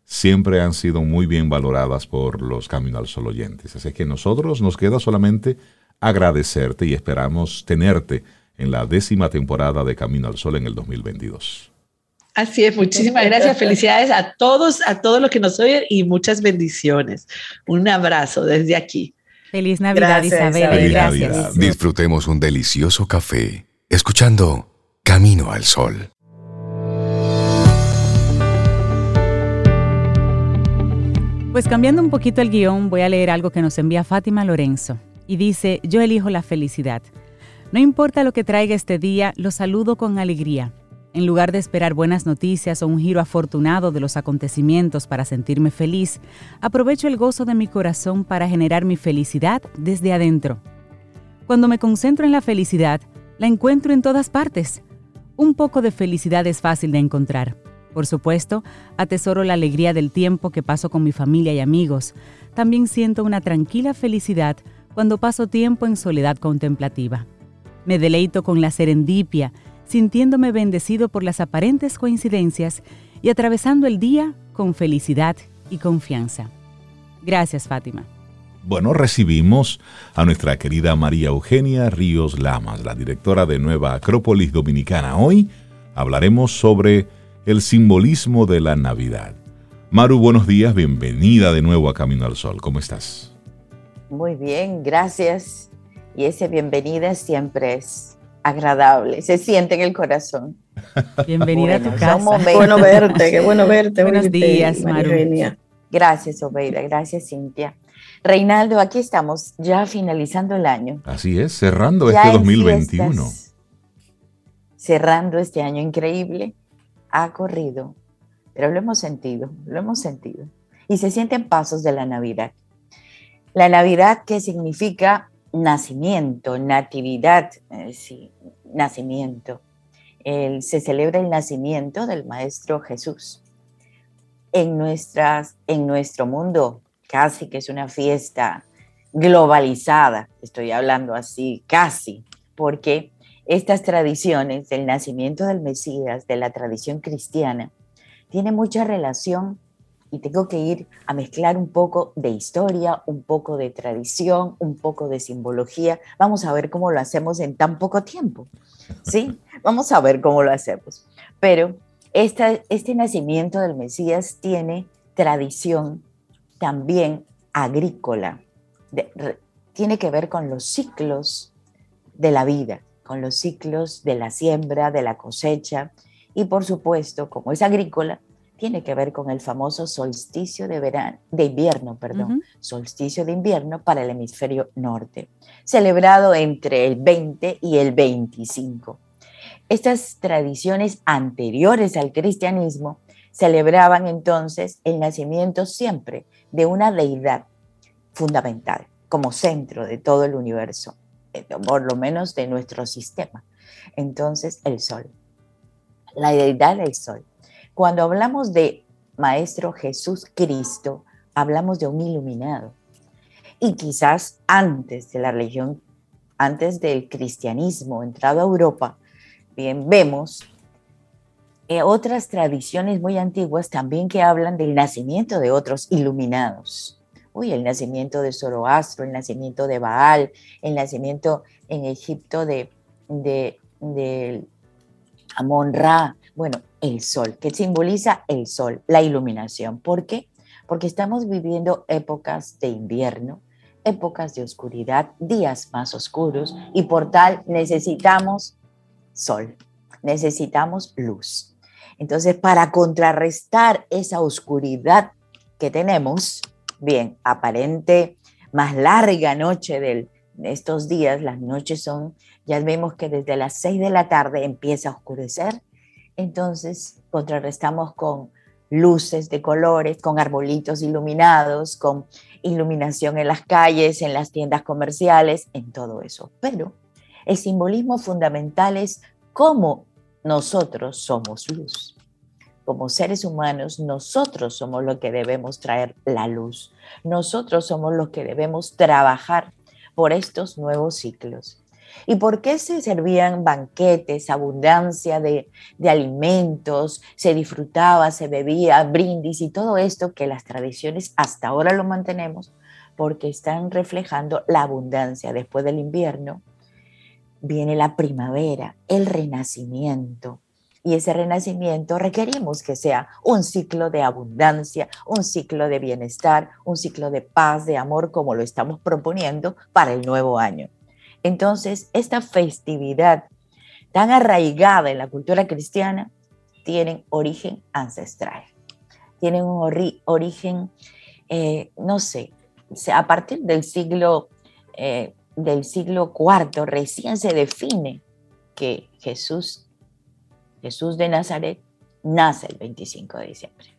siempre han sido muy bien valoradas por los Camino al Sol oyentes. Así que nosotros nos queda solamente agradecerte y esperamos tenerte en la décima temporada de Camino al Sol en el 2022. Así es, muchísimas gracias. Felicidades a todos, a todos los que nos oyen y muchas bendiciones. Un abrazo desde aquí. Feliz Navidad, Isabel. gracias. Disfrutemos un delicioso café escuchando Camino al Sol. Pues cambiando un poquito el guion, voy a leer algo que nos envía Fátima Lorenzo. Y dice, yo elijo la felicidad. No importa lo que traiga este día, lo saludo con alegría. En lugar de esperar buenas noticias o un giro afortunado de los acontecimientos para sentirme feliz, aprovecho el gozo de mi corazón para generar mi felicidad desde adentro. Cuando me concentro en la felicidad, la encuentro en todas partes. Un poco de felicidad es fácil de encontrar. Por supuesto, atesoro la alegría del tiempo que paso con mi familia y amigos. También siento una tranquila felicidad cuando paso tiempo en soledad contemplativa. Me deleito con la serendipia, sintiéndome bendecido por las aparentes coincidencias y atravesando el día con felicidad y confianza. Gracias, Fátima. bueno, recibimos a nuestra querida María Eugenia Ríos Lamas, la directora de Nueva Acrópolis Dominicana. Hoy hablaremos sobre el simbolismo de la Navidad. Maru, buenos días, bienvenida de nuevo a Camino al Sol. ¿Cómo estás? Muy bien, gracias. Y esa bienvenida siempre es agradable, se siente en el corazón. Bienvenida a tu casa. Bueno verte, qué bueno *laughs* verte. Buenos días, Maru. Gracias, Obeida, gracias, Cintia. Reinaldo, aquí estamos ya finalizando el año. Así es, cerrando este 2021. cerrando este año increíble. Ha corrido, pero lo hemos sentido, lo hemos sentido. Y se sienten pasos de la Navidad. La Navidad que significa nacimiento, natividad, eh, sí, nacimiento. se celebra el nacimiento del Maestro Jesús. En, nuestras, en nuestro mundo casi que es una fiesta globalizada, estoy hablando así, casi, porque estas tradiciones del nacimiento del Mesías, de la tradición cristiana, tienen mucha relación y tengo que ir a mezclar un poco de historia, un poco de tradición, un poco de simbología. Vamos a ver cómo lo hacemos en tan poco tiempo. ¿Sí? *laughs* Vamos a ver cómo lo hacemos. Pero esta, este nacimiento del Mesías tiene tradición también agrícola. tiene que ver con los ciclos de la vida, con los ciclos de la siembra, de la cosecha y por supuesto, como es agrícola, tiene que ver con el famoso solsticio de verano, de invierno, perdón, solsticio de invierno para el hemisferio norte, celebrado entre el 20 y el 25. Estas tradiciones anteriores al cristianismo celebraban entonces el nacimiento siempre de una deidad fundamental como centro de todo el universo, eh, por lo menos de nuestro sistema. Entonces, el sol, la deidad del sol. Cuando hablamos de Maestro Jesús Cristo, hablamos de un iluminado. Y quizás antes de la religión, antes del cristianismo entrado a Europa, bien vemos eh, otras tradiciones muy antiguas también que hablan del nacimiento de otros iluminados. Uy, el nacimiento de Zoroastro, el nacimiento de Baal, el nacimiento en Egipto de, de, de Amon-Ra, bueno, el sol, que simboliza el sol, la iluminación. ¿Por qué? Porque estamos viviendo épocas de invierno, épocas de oscuridad, días más oscuros y por tal necesitamos sol, necesitamos luz. Entonces, para contrarrestar esa oscuridad que tenemos, bien, aparente, más larga noche de estos días, las noches son, ya vemos que desde las 6 de la tarde empieza a oscurecer, entonces contrarrestamos con luces de colores, con arbolitos iluminados, con iluminación en las calles, en las tiendas comerciales, en todo eso. Pero el simbolismo fundamental es cómo nosotros somos luz. Como seres humanos, nosotros somos los que debemos traer la luz. Nosotros somos los que debemos trabajar por estos nuevos ciclos. ¿Y por qué se servían banquetes, abundancia de, de, alimentos, se disfrutaba, se bebía, brindis y todo esto que las tradiciones hasta ahora lo mantenemos? Porque están reflejando la abundancia después del invierno, viene la primavera, el renacimiento. Y ese renacimiento requerimos que sea un ciclo de abundancia, un ciclo de bienestar, un ciclo de paz, de amor, como lo estamos proponiendo para el nuevo año. Entonces, esta festividad tan arraigada en la cultura cristiana tiene origen ancestral, tiene un origen, eh, no sé, a partir del siglo eh, del siglo IV recién se define que Jesús, Jesús de Nazaret, nace el 25 de diciembre.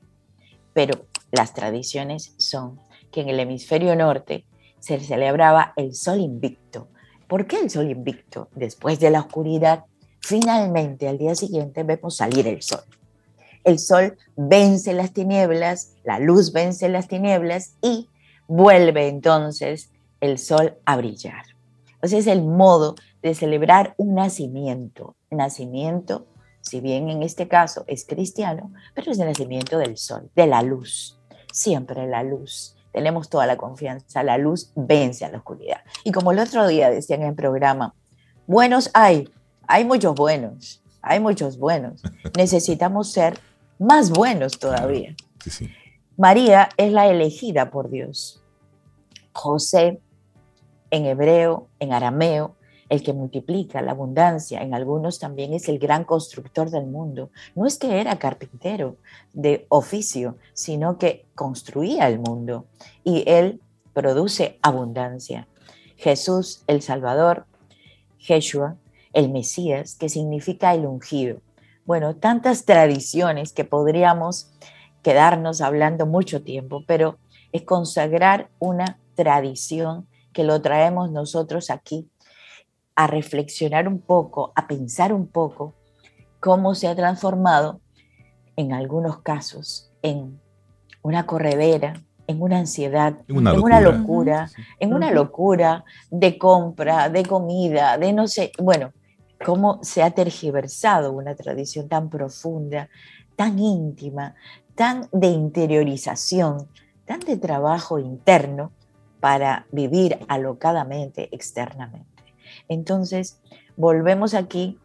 Pero las tradiciones son que en el hemisferio norte se celebraba el sol invicto. ¿Por qué el sol invicto? Después de la oscuridad, finalmente al día siguiente vemos salir el sol. El sol vence las tinieblas, la luz vence las tinieblas y vuelve entonces el sol a brillar. O es el modo de celebrar un nacimiento. Nacimiento, si bien en este caso es cristiano, pero es el nacimiento del sol, de la luz. Siempre la luz, tenemos toda la confianza, la luz vence a la oscuridad. Y como el otro día decían en el programa, buenos hay, hay muchos buenos, hay muchos buenos. Necesitamos ser más buenos todavía. María es la elegida por Dios. José, en hebreo, en arameo, el que multiplica la abundancia, en algunos también es el gran constructor del mundo. No es que era carpintero de oficio, sino que construía el mundo y él produce abundancia. Jesús, el Salvador, Jeshua, el Mesías, que significa el ungido. Bueno, tantas tradiciones que podríamos quedarnos hablando mucho tiempo, pero es consagrar una tradición que lo traemos nosotros aquí a reflexionar un poco, a pensar un poco cómo se ha transformado en algunos casos en una corredera, en una ansiedad, en una locura, en una locura de compra, de comida, de no sé, bueno, cómo se ha tergiversado una tradición tan profunda, tan íntima, tan de interiorización, tan de trabajo interno para vivir alocadamente externamente. Entonces, volvemos aquí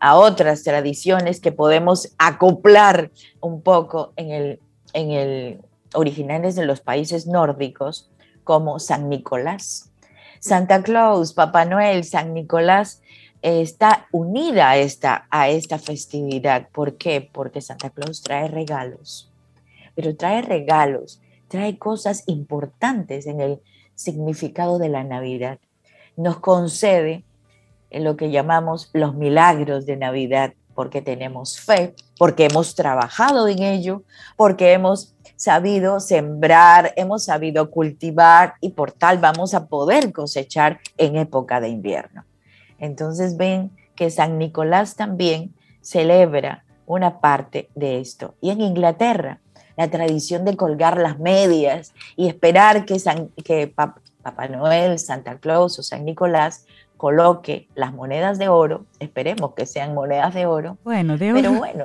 a otras tradiciones que podemos acoplar un poco en el, en el originales de los países nórdicos, como San Nicolás. Santa Claus, Papá Noel, San Nicolás está unida a esta, a esta festividad. ¿Por qué? Porque Santa Claus trae regalos, pero trae regalos, trae cosas importantes en el significado de la Navidad nos concede lo que llamamos los milagros de Navidad, porque tenemos fe, porque hemos trabajado en ello, porque hemos sabido sembrar, hemos sabido cultivar y por tal vamos a poder cosechar en época de invierno. Entonces ven que San Nicolás también celebra una parte de esto. Y en Inglaterra, la tradición de colgar las medias y esperar que, San, que Papá Noel, Santa Claus o San Nicolás coloque las monedas de oro, esperemos que sean monedas de oro, bueno, de oro. pero bueno,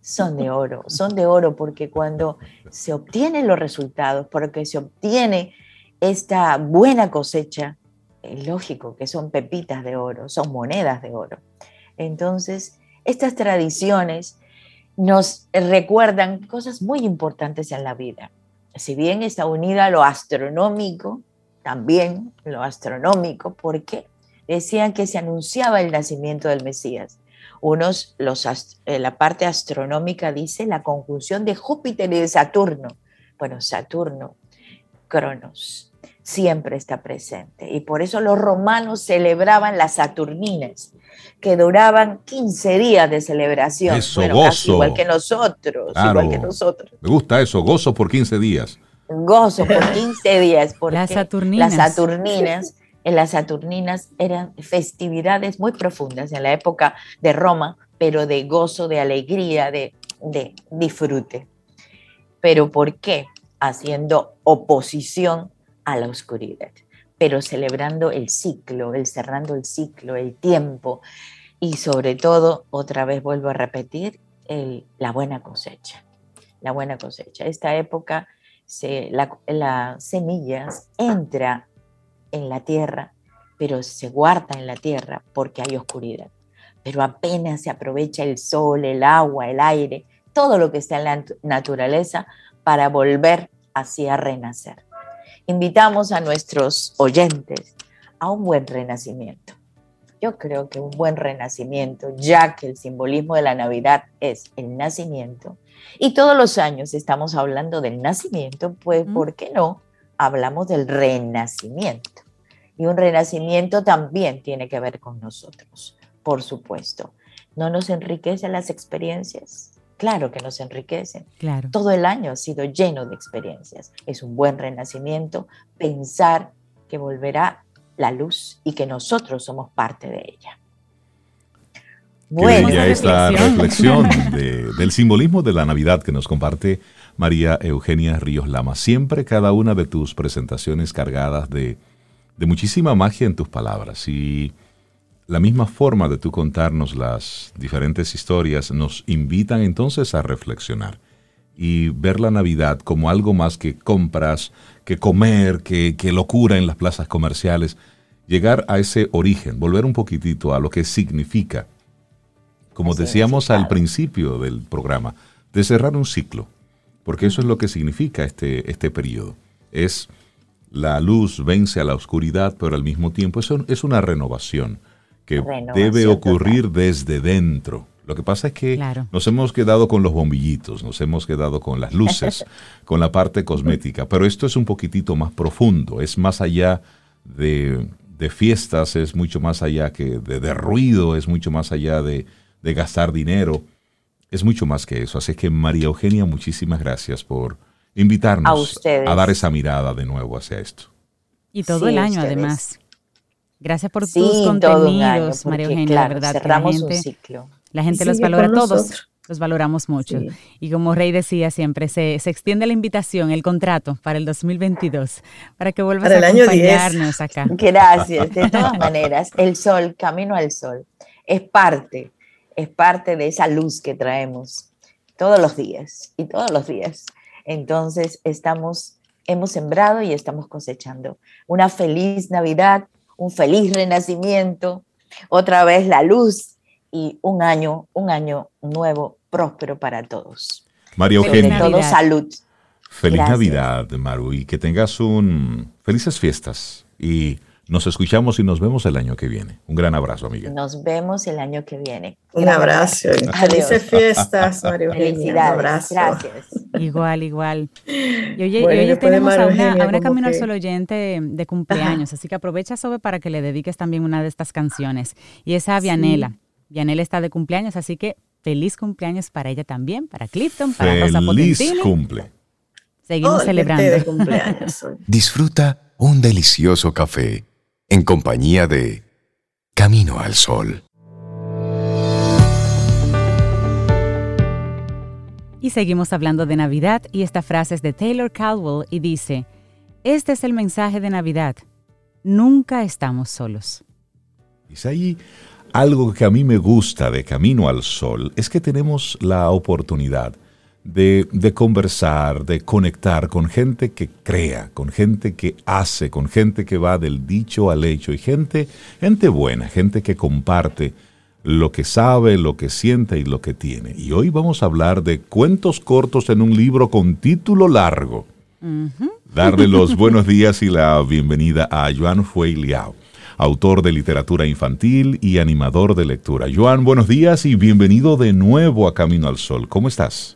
son de oro, son de oro porque cuando se obtienen los resultados, porque se obtiene esta buena cosecha, es lógico que son pepitas de oro, son monedas de oro. Entonces, estas tradiciones nos recuerdan cosas muy importantes en la vida. Si bien está unida a lo astronómico, también lo astronómico, porque decían que se anunciaba el nacimiento del Mesías. Unos, los, eh, la parte astronómica dice la conjunción de Júpiter y de Saturno. Bueno, Saturno, Cronos, siempre está presente. Y por eso los romanos celebraban las Saturninas, que duraban 15 días de celebración. Eso, gozo. igual que nosotros, igual que nosotros. Me gusta eso, gozo por 15 días gozo por *laughs* 15 días, porque las Saturninas. las Saturninas, en las Saturninas eran festividades muy profundas en la época de Roma, pero de gozo, de alegría, de, de disfrute. ¿Pero por qué? Haciendo oposición a la oscuridad, pero celebrando el ciclo, el cerrando el ciclo, el tiempo y sobre todo, otra vez vuelvo a repetir, el, la buena cosecha. La buena cosecha. Esta época se, la, semillas entra en la tierra, pero se guarda en la tierra porque hay oscuridad. Pero apenas se aprovecha el sol, el agua, el aire, todo lo que está en la naturaleza para volver así a renacer. Invitamos a nuestros oyentes a un buen renacimiento. Yo creo que un buen renacimiento, ya que el simbolismo de la Navidad es el nacimiento, y todos los años estamos hablando del nacimiento, pues, ¿por qué no? Hablamos del renacimiento. Y un renacimiento también tiene que ver con nosotros, por supuesto. ¿No nos enriquecen las experiencias? Claro que nos enriquecen. Claro. Todo el año ha sido lleno de experiencias. Es un buen renacimiento pensar que volverá la luz y que nosotros somos parte de ella. Bueno, ya esta reflexión *laughs* del simbolismo de la Navidad que nos comparte María Eugenia Ríos Lama. Siempre cada una de tus presentaciones cargadas de, de muchísima magia en tus palabras y la misma forma de tú contarnos las diferentes historias nos invitan entonces a reflexionar. y ver la Navidad como algo más que compras, que comer, que, locura en las plazas comerciales. Llegar a ese origen, volver un poquitito a lo que significa, como decíamos al principio del programa, de cerrar un ciclo, porque eso es lo que significa este, este periodo. Es la luz vence a la oscuridad, pero al mismo tiempo eso es una renovación que debe ocurrir desde dentro. Lo que pasa es que nos hemos quedado con los bombillitos, nos hemos quedado con las luces, *laughs* con la parte cosmética, pero esto es un poquitito más profundo, es más allá de, fiestas, es mucho más allá que de, ruido, es mucho más allá de, gastar dinero, es mucho más que eso. Así que María Eugenia, muchísimas gracias por invitarnos a, dar esa mirada de nuevo hacia esto. Y todo el año además. Gracias por tus contenidos, María Eugenia, la verdad. Cerramos un ciclo la gente los valora todos. Los valoramos mucho. Y como Rey decía siempre, se, extiende la invitación, el contrato para el 2022, para que vuelvas a acompañarnos acá. Gracias. De todas maneras, el sol, camino al sol, es parte, es parte de esa luz que traemos todos los días y todos los días. Entonces, estamos, hemos sembrado y estamos cosechando. Una feliz Navidad, un feliz renacimiento, otra vez la luz y un año, un año nuevo, próspero para todos. María Eugenia. todo salud. Feliz Navidad, Maru, y que tengas un felices fiestas y nos escuchamos y nos vemos el año que viene. Un gran abrazo, amiga. Nos vemos el año que viene. Un abrazo. Felices fiestas, María Eugenia. Un abrazo. Gracias. Igual, igual. Y hoy tenemos a una, Camino al Sol oyente de cumpleaños, así que aprovecha, Sobe, para que le dediques también una de estas canciones. Y es a Vianela. Yanela está de cumpleaños, así que feliz cumpleaños para ella también, para Clifton, para Rosa Potentini. Feliz cumple. Seguimos celebrando. Disfruta un delicioso café en compañía de Camino al Sol. Y seguimos hablando de Navidad y esta frase es de Taylor Caldwell y dice, este es el mensaje de Navidad, nunca estamos solos. Dice ahí, algo que a mí me gusta de Camino al Sol es que tenemos la oportunidad de, conversar, de conectar con gente que crea, con gente que hace, con gente que va del dicho al hecho y gente, gente buena, gente que comparte lo que sabe, lo que siente y lo que tiene. Y hoy vamos a hablar de cuentos cortos en un libro con título largo. Darle *laughs* los buenos días y la bienvenida a Joan Fue Liao autor de literatura infantil y animador de lectura. Joan, buenos días y bienvenido de nuevo a Camino al Sol. ¿Cómo estás?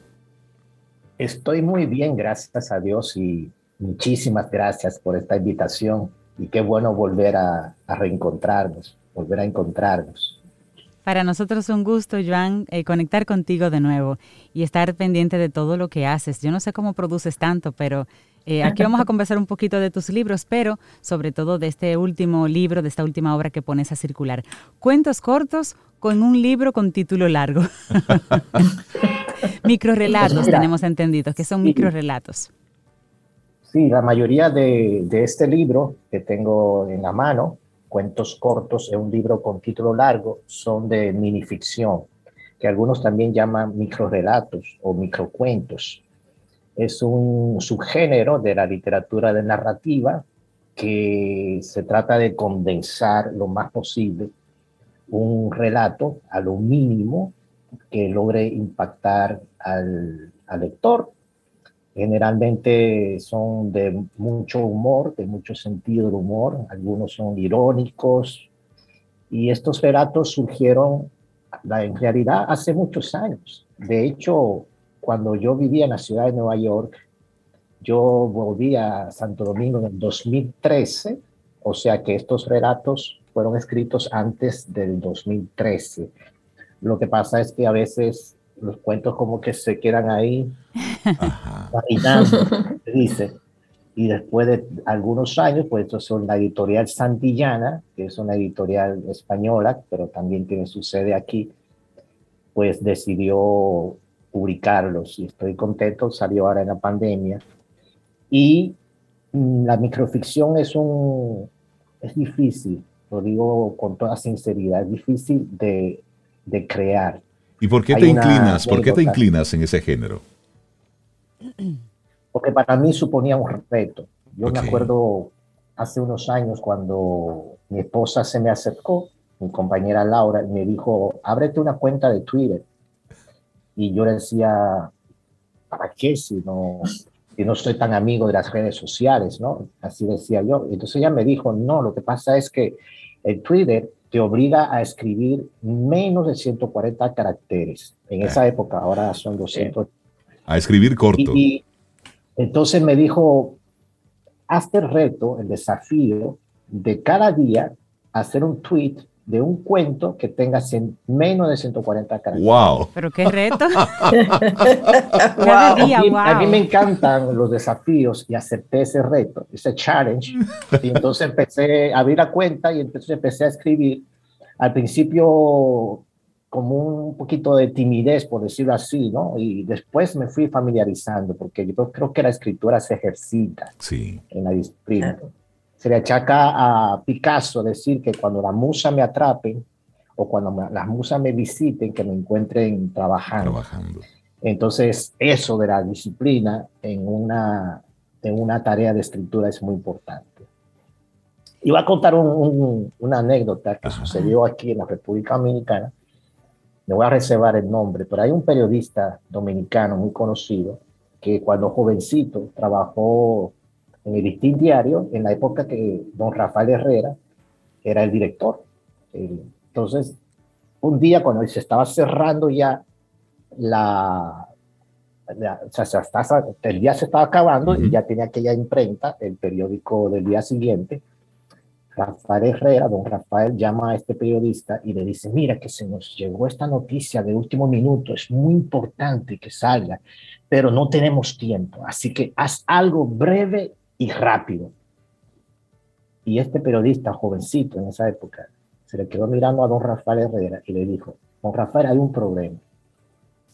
Estoy muy bien, gracias a Dios y muchísimas gracias por esta invitación y qué bueno volver a, reencontrarnos, volver a encontrarnos. Para nosotros es un gusto, Joan, eh, conectar contigo de nuevo y estar pendiente de todo lo que haces. Yo no sé cómo produces tanto, pero eh, aquí vamos a *laughs* conversar un poquito de tus libros, pero sobre todo de este último libro, de esta última obra que pones a circular. Cuentos cortos con un libro con título largo. *laughs* microrelatos, tenemos entendido, que son microrelatos. Sí, la mayoría de, de, este libro que tengo en la mano, Cuentos cortos, es un libro con título largo, son de minificción, que algunos también llaman microrelatos o microcuentos es un subgénero de la literatura de narrativa que se trata de condensar lo más posible un relato a lo mínimo que logre impactar al, lector. Generalmente son de mucho humor, de mucho sentido de humor, algunos son irónicos, y estos relatos surgieron en realidad hace muchos años. De hecho, cuando yo vivía en la ciudad de Nueva York, yo volví a Santo Domingo en el 2013, o sea que estos relatos fueron escritos antes del 2013. Lo que pasa es que a veces los cuentos como que se quedan ahí, *laughs* dice. Y después de algunos años, pues esto es la editorial Santillana, que es una editorial española, pero también tiene su sede aquí, pues decidió publicarlos y estoy contento, salió ahora en la pandemia. Y mm, la microficción es un, es difícil, lo digo con toda sinceridad, es difícil de, de crear. ¿Y por qué te inclinas? ¿Por qué te inclinas en ese género? *clears throat* porque para mí suponía un reto. Yo me acuerdo hace unos años cuando mi esposa se me acercó, mi compañera Laura, me dijo, ábrete una cuenta de Twitter. Y yo le decía, ¿para qué si no, si no soy tan amigo de las redes sociales? ¿no? Así decía yo. Entonces ella me dijo, no, lo que pasa es que el Twitter te obliga a escribir menos de 140 caracteres. En esa época, ahora son 200. A escribir corto. Y, entonces me dijo, hazte el reto, el desafío de cada día hacer un tweet de un cuento que tenga menos de 140 caracteres. ¡Wow! Pero qué reto. *laughs* Cada día, a, mí, me encantan los desafíos y acepté ese reto, ese challenge. Y entonces empecé a abrir la cuenta y entonces empecé a escribir. Al principio como un poquito de timidez, por decirlo así, ¿no? Y después me fui familiarizando, porque yo creo que la escritura se ejercita sí. en la disciplina se le achaca a Picasso decir que cuando la musa me atrape o cuando las musas me visiten, que me encuentren trabajando. trabajando. Entonces, eso de la disciplina en una, en una tarea de escritura es muy importante. Y voy a contar una anécdota que sucedió aquí en la República Dominicana. Me voy a reservar el nombre, pero hay un periodista dominicano muy conocido que cuando jovencito trabajó en el Listín Diario en la época que don Rafael Herrera era el director. Entonces, un día cuando se estaba cerrando ya la, o sea, el día se estaba acabando y ya tenía aquella imprenta, el periódico del día siguiente, Rafael Herrera, don Rafael llama a este periodista y le dice, mira que se nos llegó esta noticia de último minuto, es muy importante que salga, pero no tenemos tiempo, así que haz algo breve y rápido. Y este periodista, jovencito en esa época, se le quedó mirando a don Rafael Herrera y le dijo, don Rafael, hay un problema.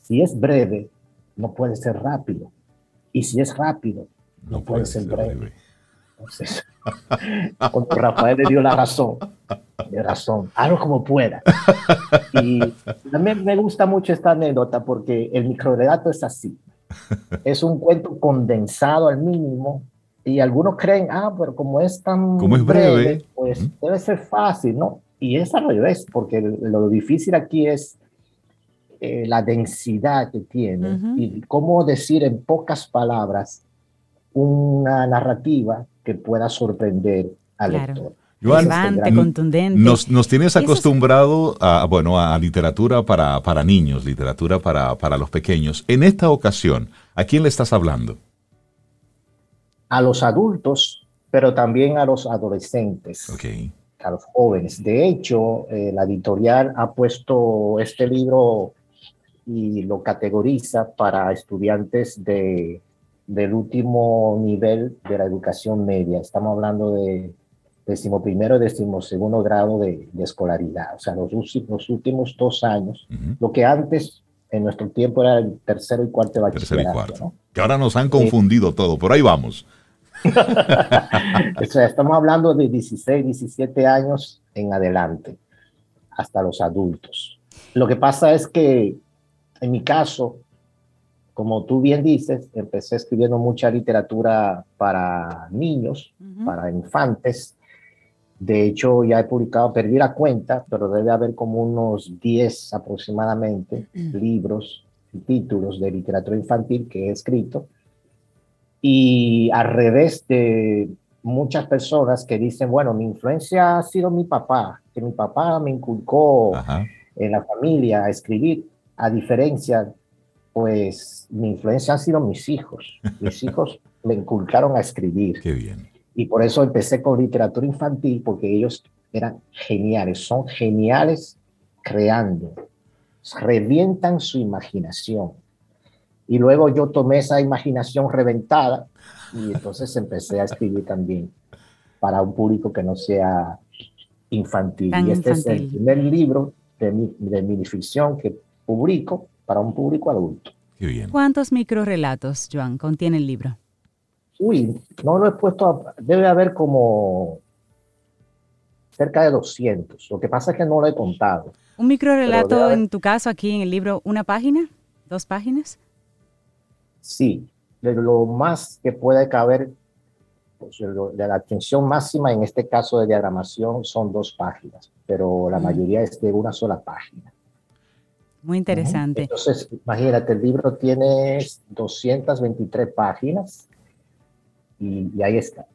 Si es breve, no puede ser rápido. Y si es rápido, no, puede, ser breve. Entonces, *laughs* don Rafael le dio la razón. De razón, algo como pueda. Y también me gusta mucho esta anécdota porque el microrelato es así. Es un cuento condensado al mínimo y algunos creen, ah, pero como es tan como es breve, pues debe ser fácil, ¿no? Y es al revés, porque lo difícil aquí es eh, la densidad que tiene y cómo decir en pocas palabras una narrativa que pueda sorprender al lector. Relevante, contundente. Nos, nos tienes acostumbrado a, bueno, a literatura para, para niños, literatura para, para los pequeños. En esta ocasión, ¿a quién le estás hablando? A los adultos, pero también a los adolescentes, a los jóvenes. De hecho, eh, la editorial ha puesto este libro y lo categoriza para estudiantes de, del último nivel de la educación media. Estamos hablando de decimoprimero y decimosegundo grado de, escolaridad, o sea, los, los últimos dos años, lo que antes en nuestro tiempo era el tercero y cuarto bachillerato. Que ahora nos han confundido todo, por ahí vamos. *laughs* estamos hablando de 16, 17 años en adelante, hasta los adultos. Lo que pasa es que en mi caso, como tú bien dices, empecé escribiendo mucha literatura para niños, para infantes. De hecho, ya he publicado, perdí la cuenta, pero debe haber como unos 10 aproximadamente libros y títulos de literatura infantil que he escrito. Y al revés de muchas personas que dicen, bueno, mi influencia ha sido mi papá, que mi papá me inculcó en la familia a escribir, a diferencia, pues mi influencia han sido mis hijos. Mis *laughs* hijos me inculcaron a escribir. Qué bien. Y por eso empecé con literatura infantil, porque ellos eran geniales, son geniales creando, revientan su imaginación y luego yo tomé esa imaginación reventada y entonces empecé a escribir también para un público que no sea infantil. y este es el primer libro de, mi, de minificción que publico para un público adulto. Qué bien. ¿Cuántos microrelatos, Joan, contiene el libro? Uy, no lo he puesto, debe haber como cerca de 200. Lo que pasa es que no lo he contado. ¿Un microrelato en tu caso aquí en el libro, una página? ¿Dos páginas? Sí, de lo más que puede caber, pues, de la atención máxima en este caso de diagramación son dos páginas, pero la mayoría es de una sola página. Muy interesante. Entonces, imagínate, el libro tiene 223 páginas y, y ahí está.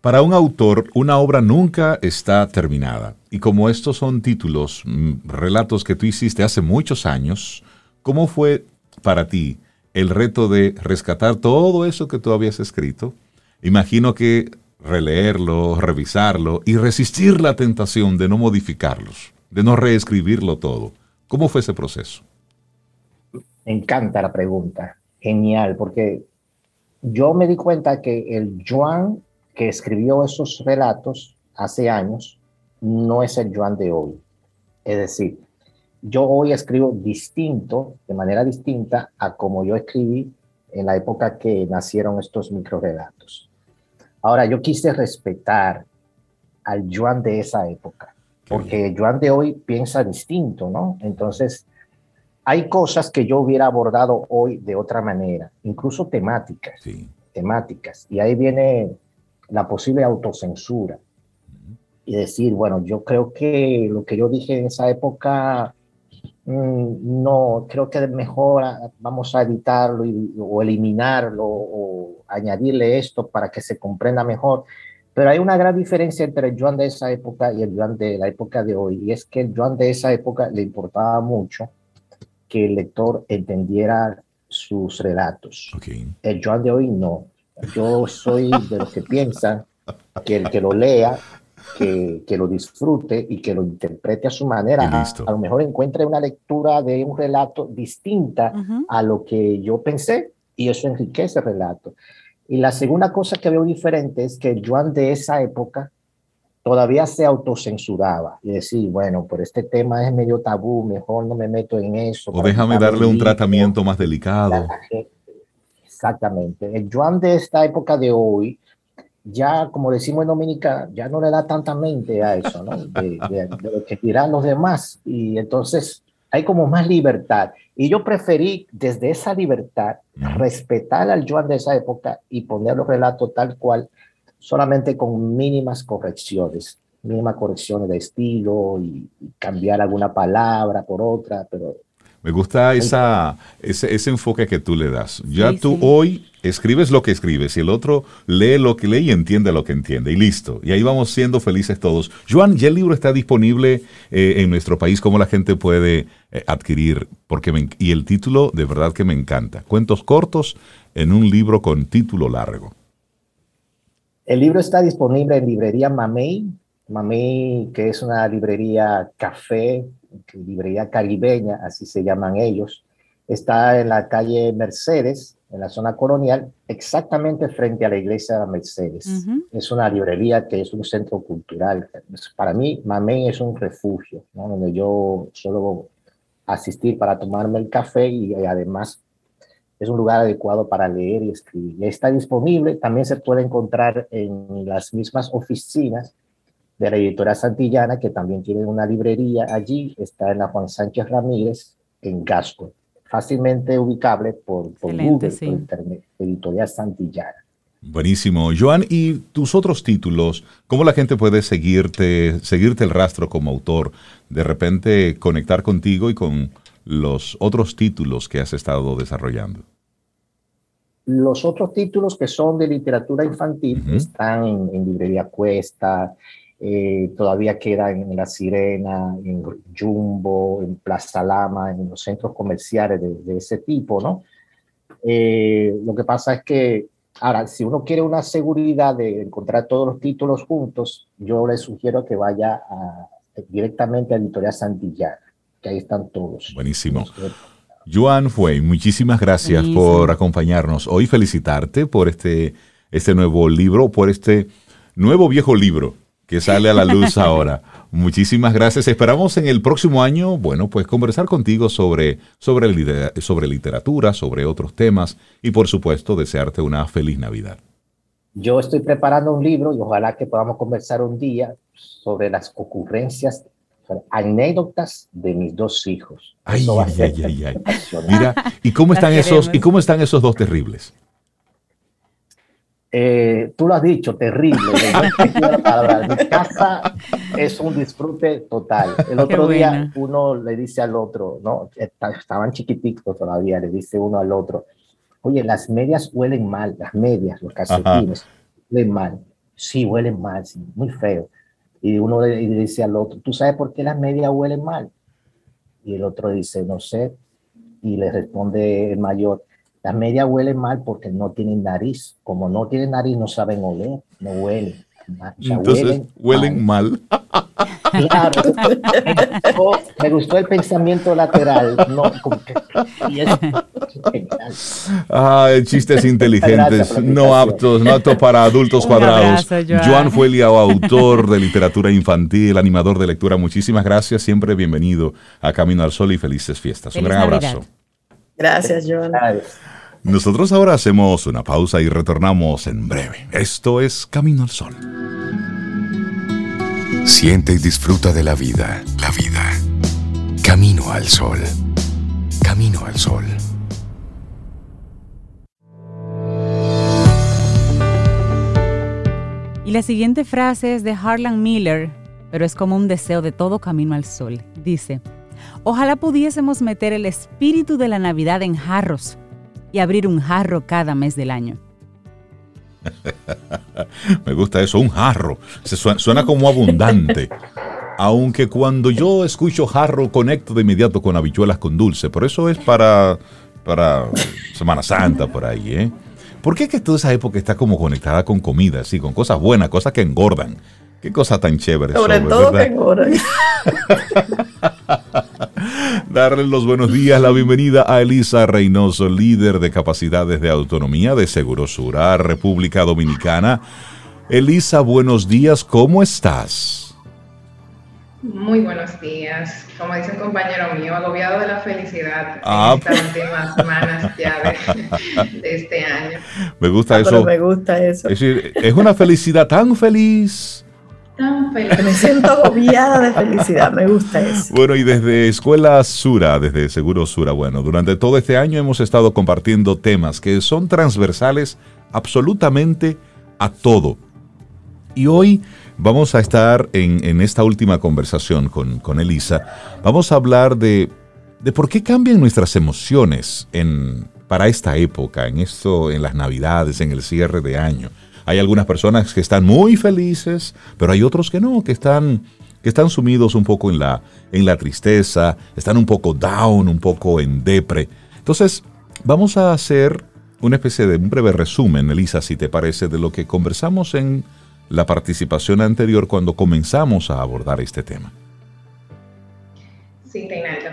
Para un autor, una obra nunca está terminada. Y como estos son títulos, mm, relatos que tú hiciste hace muchos años, ¿cómo fue para ti el reto de rescatar todo eso que tú habías escrito? Imagino que releerlo, revisarlo y resistir la tentación de no modificarlos, de no reescribirlo todo. ¿Cómo fue ese proceso? Me encanta la pregunta. Genial, porque yo me di cuenta que el Joan que escribió esos relatos hace años no es el Joan de hoy. Es decir, yo hoy escribo distinto, de manera distinta a como yo escribí en la época que nacieron estos microrelatos. Ahora, yo quise respetar al Joan de esa época, porque el Joan de hoy piensa distinto, ¿no? Entonces, hay cosas que yo hubiera abordado hoy de otra manera, incluso temáticas, temáticas. Y ahí viene la posible autocensura y decir, bueno, yo creo que lo que yo dije en esa época, mm, no, creo que mejor vamos a editarlo o eliminarlo o añadirle esto para que se comprenda mejor. Pero hay una gran diferencia entre el Joan de esa época y el Joan de la época de hoy, y es que el Joan de esa época le importaba mucho que el lector entendiera sus relatos. El Joan de hoy no. Yo soy de los que piensan que el que lo lea, que, que lo disfrute y que lo interprete a su manera, a, lo mejor encuentre una lectura de un relato distinta a lo que yo pensé y eso enriquece el relato. Y la segunda cosa que veo diferente es que Joan de esa época todavía se autocensuraba y decir, bueno, por este tema es medio tabú, mejor no me meto en eso. O déjame darle un tratamiento más delicado. Exactamente. El Joan de esta época de hoy, ya como decimos en Dominica, ya no le da tanta mente a eso, ¿no? De, lo que dirán los demás. Y entonces hay como más libertad. Y yo preferí desde esa libertad respetar al Joan de esa época y poner los relatos tal cual, solamente con mínimas correcciones, mínimas correcciones de estilo y cambiar alguna palabra por otra, pero me gusta esa, ese, enfoque que tú le das. Ya tú hoy escribes lo que escribes y el otro lee lo que lee y entiende lo que entiende. Y listo. Y ahí vamos siendo felices todos. Joan, ya el libro está disponible eh, en nuestro país. ¿Cómo la gente puede eh, adquirir? Porque y el título de verdad que me encanta. Cuentos cortos en un libro con título largo. El libro está disponible en librería Mamey. Mamey, que es una librería café librería caribeña, así se llaman ellos, está en la calle Mercedes, en la zona colonial, exactamente frente a la iglesia de Mercedes. Es una librería que es un centro cultural. Para mí, Mamén es un refugio, donde yo suelo asistir para tomarme el café y, además es un lugar adecuado para leer y escribir. Está disponible, también se puede encontrar en las mismas oficinas de la editora Santillana, que también tiene una librería allí, está en la Juan Sánchez Ramírez, en Gasco, fácilmente ubicable por, por Google, por Internet, editorial Santillana. Buenísimo. Joan, ¿y tus otros títulos? ¿Cómo la gente puede seguirte, seguirte el rastro como autor? De repente conectar contigo y con los otros títulos que has estado desarrollando. Los otros títulos que son de literatura infantil están en, en, Librería Cuesta, eh, todavía queda en La Sirena, en Jumbo, en Plaza Lama, en los centros comerciales de, ese tipo, ¿no? Eh, lo que pasa es que, ahora, si uno quiere una seguridad de encontrar todos los títulos juntos, yo le sugiero que vaya directamente a Editorial Santillana, que ahí están todos. Buenísimo. Joan Fue, muchísimas gracias por acompañarnos. Hoy felicitarte por este, este nuevo libro, por este nuevo viejo libro que sale a la luz *laughs* ahora. Muchísimas gracias. Esperamos en el próximo año, bueno, pues conversar contigo sobre, sobre, sobre literatura, sobre otros temas y por supuesto desearte una feliz Navidad. Yo estoy preparando un libro y ojalá que podamos conversar un día sobre las ocurrencias, anécdotas de mis dos hijos. Ay, ay, ay, ay, Mira, ¿y cómo están esos, y cómo están esos dos terribles? Eh, tú lo has dicho, terrible. *laughs* Mi casa es un disfrute total. El otro día uno le dice al otro, ¿no? Estaban chiquititos todavía, le dice uno al otro, oye, las medias huelen mal, las medias, los calcetines, huelen mal. Sí, huelen mal, sí, muy feo. Y uno le dice al otro, ¿tú sabes por qué las medias huelen mal? Y el otro dice, no sé. Y le responde el mayor, las medias huelen mal porque no tienen nariz. Como no tienen nariz, no saben oler, no huelen. Entonces, huelen, mal. Claro. Me gustó el pensamiento lateral. No, ah, chistes inteligentes, no aptos, no aptos para adultos cuadrados. Joan. fue el autor de literatura infantil, animador de lectura. Muchísimas gracias. Siempre bienvenido a Camino al Sol y felices fiestas. Un gran abrazo. Gracias, Joan. Nosotros ahora hacemos una pausa y retornamos en breve. Esto es Camino al Sol. Siente y disfruta de la vida. La vida. Camino al Sol. Camino al Sol. Y la siguiente frase es de Harlan Miller, pero es como un deseo de todo camino al sol. Dice, ojalá pudiésemos meter el espíritu de la Navidad en jarros y abrir un jarro cada mes del año. *laughs* Me gusta eso, un jarro. Se suena, como abundante. *laughs* Aunque cuando yo escucho jarro conecto de inmediato con habichuelas con dulce. Por eso es para, para Semana Santa, por ahí, ¿eh? ¿Por qué que toda esa época está como conectada con comida, así, con cosas buenas, cosas que engordan? Qué cosa tan chévere. Sobre, todo que engordan. *laughs* *laughs* Darle los buenos días, la bienvenida a Elisa Reynoso, líder de capacidades de autonomía de Segurosura, República Dominicana. Elisa, buenos días, ¿cómo estás? Muy buenos días. Como dice un compañero mío, agobiado de la felicidad ah. en estas últimas semanas ya de, este año. Me gusta ah, eso. me gusta eso. Es decir, es una felicidad tan feliz *laughs* me siento agobiada de felicidad, me gusta eso. Bueno, y desde Escuela Sura, desde Seguro Sura, bueno, durante todo este año hemos estado compartiendo temas que son transversales absolutamente a todo. Y hoy vamos a estar en, esta última conversación con, con, Elisa, vamos a hablar de, de por qué cambian nuestras emociones en, para esta época, en esto, en las navidades, en el cierre de año. Hay algunas personas que están muy felices, pero hay otros que no, que están, que están sumidos un poco en la, en la tristeza, están un poco down, un poco en depre. Entonces, vamos a hacer una especie de un breve resumen, Elisa, si te parece, de lo que conversamos en la participación anterior cuando comenzamos a abordar este tema. Sí, Reinaldo.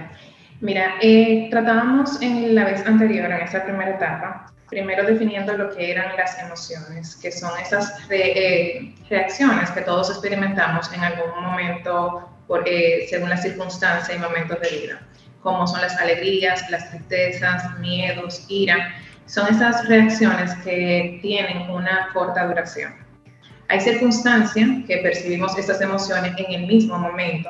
Mira, eh, tratábamos en la vez anterior, en esta primera etapa, primero definiendo lo que eran las emociones, que son esas eh, reacciones que todos experimentamos en algún momento por, eh, según las circunstancias y momentos de vida, como son las alegrías, las tristezas, miedos, ira. Son esas reacciones que tienen una corta duración. Hay circunstancias que percibimos estas emociones en el mismo momento.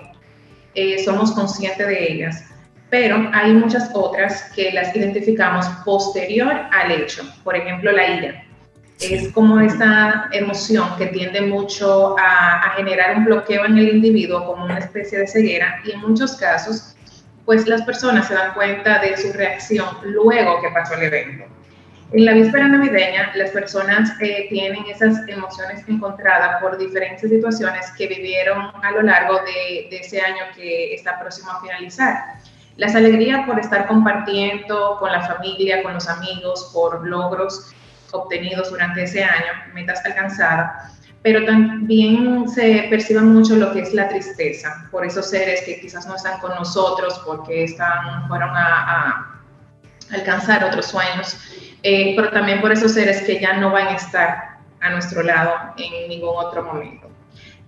Eh, somos conscientes de ellas, pero hay muchas otras que las identificamos posterior al hecho. Por ejemplo, la ira. Es como esta emoción que tiende mucho a, a, generar un bloqueo en el individuo como una especie de ceguera y en muchos casos, pues las personas se dan cuenta de su reacción luego que pasó el evento. En la víspera navideña, las personas eh, tienen esas emociones encontradas por diferentes situaciones que vivieron a lo largo de, de ese año que está próximo a finalizar las alegrías por estar compartiendo con la familia, con los amigos, por logros obtenidos durante ese año, metas alcanzadas, pero también se percibe mucho lo que es la tristeza por esos seres que quizás no están con nosotros porque están, fueron a, alcanzar otros sueños, eh, pero también por esos seres que ya no van a estar a nuestro lado en ningún otro momento.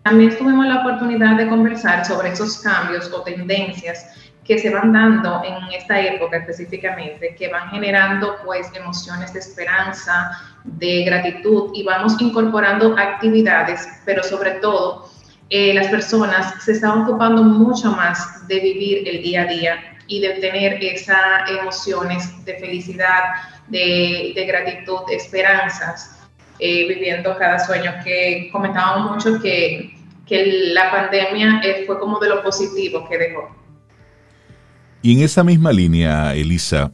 También tuvimos la oportunidad de conversar sobre esos cambios o tendencias que se van dando en esta época específicamente, que van generando pues emociones de esperanza, de gratitud y vamos incorporando actividades, pero sobre todo eh, las personas se están ocupando mucho más de vivir el día a día y de tener esas emociones de felicidad, de, de gratitud, de esperanzas eh, viviendo cada sueño, que comentábamos mucho que, que la pandemia eh, fue como de lo positivo que dejó. Y en esa misma línea, Elisa,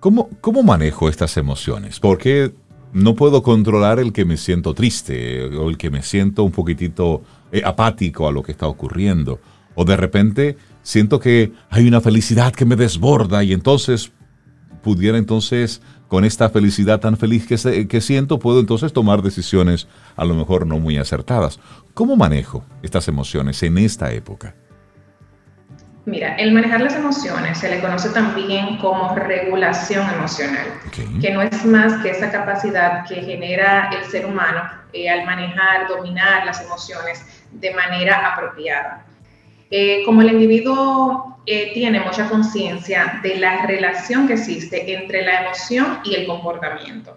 ¿cómo, cómo manejo estas emociones? Porque no puedo controlar el que me siento triste o el que me siento un poquitito eh, apático a lo que está ocurriendo. O de repente siento que hay una felicidad que me desborda y entonces pudiera entonces con esta felicidad tan feliz que, que siento, puedo entonces tomar decisiones a lo mejor no muy acertadas. ¿Cómo manejo estas emociones en esta época? Mira, el manejar las emociones se le conoce también como regulación emocional, que no es más que esa capacidad que genera el ser humano eh, al manejar, dominar las emociones de manera apropiada. Eh, como el individuo eh, tiene mucha conciencia de la relación que existe entre la emoción y el comportamiento.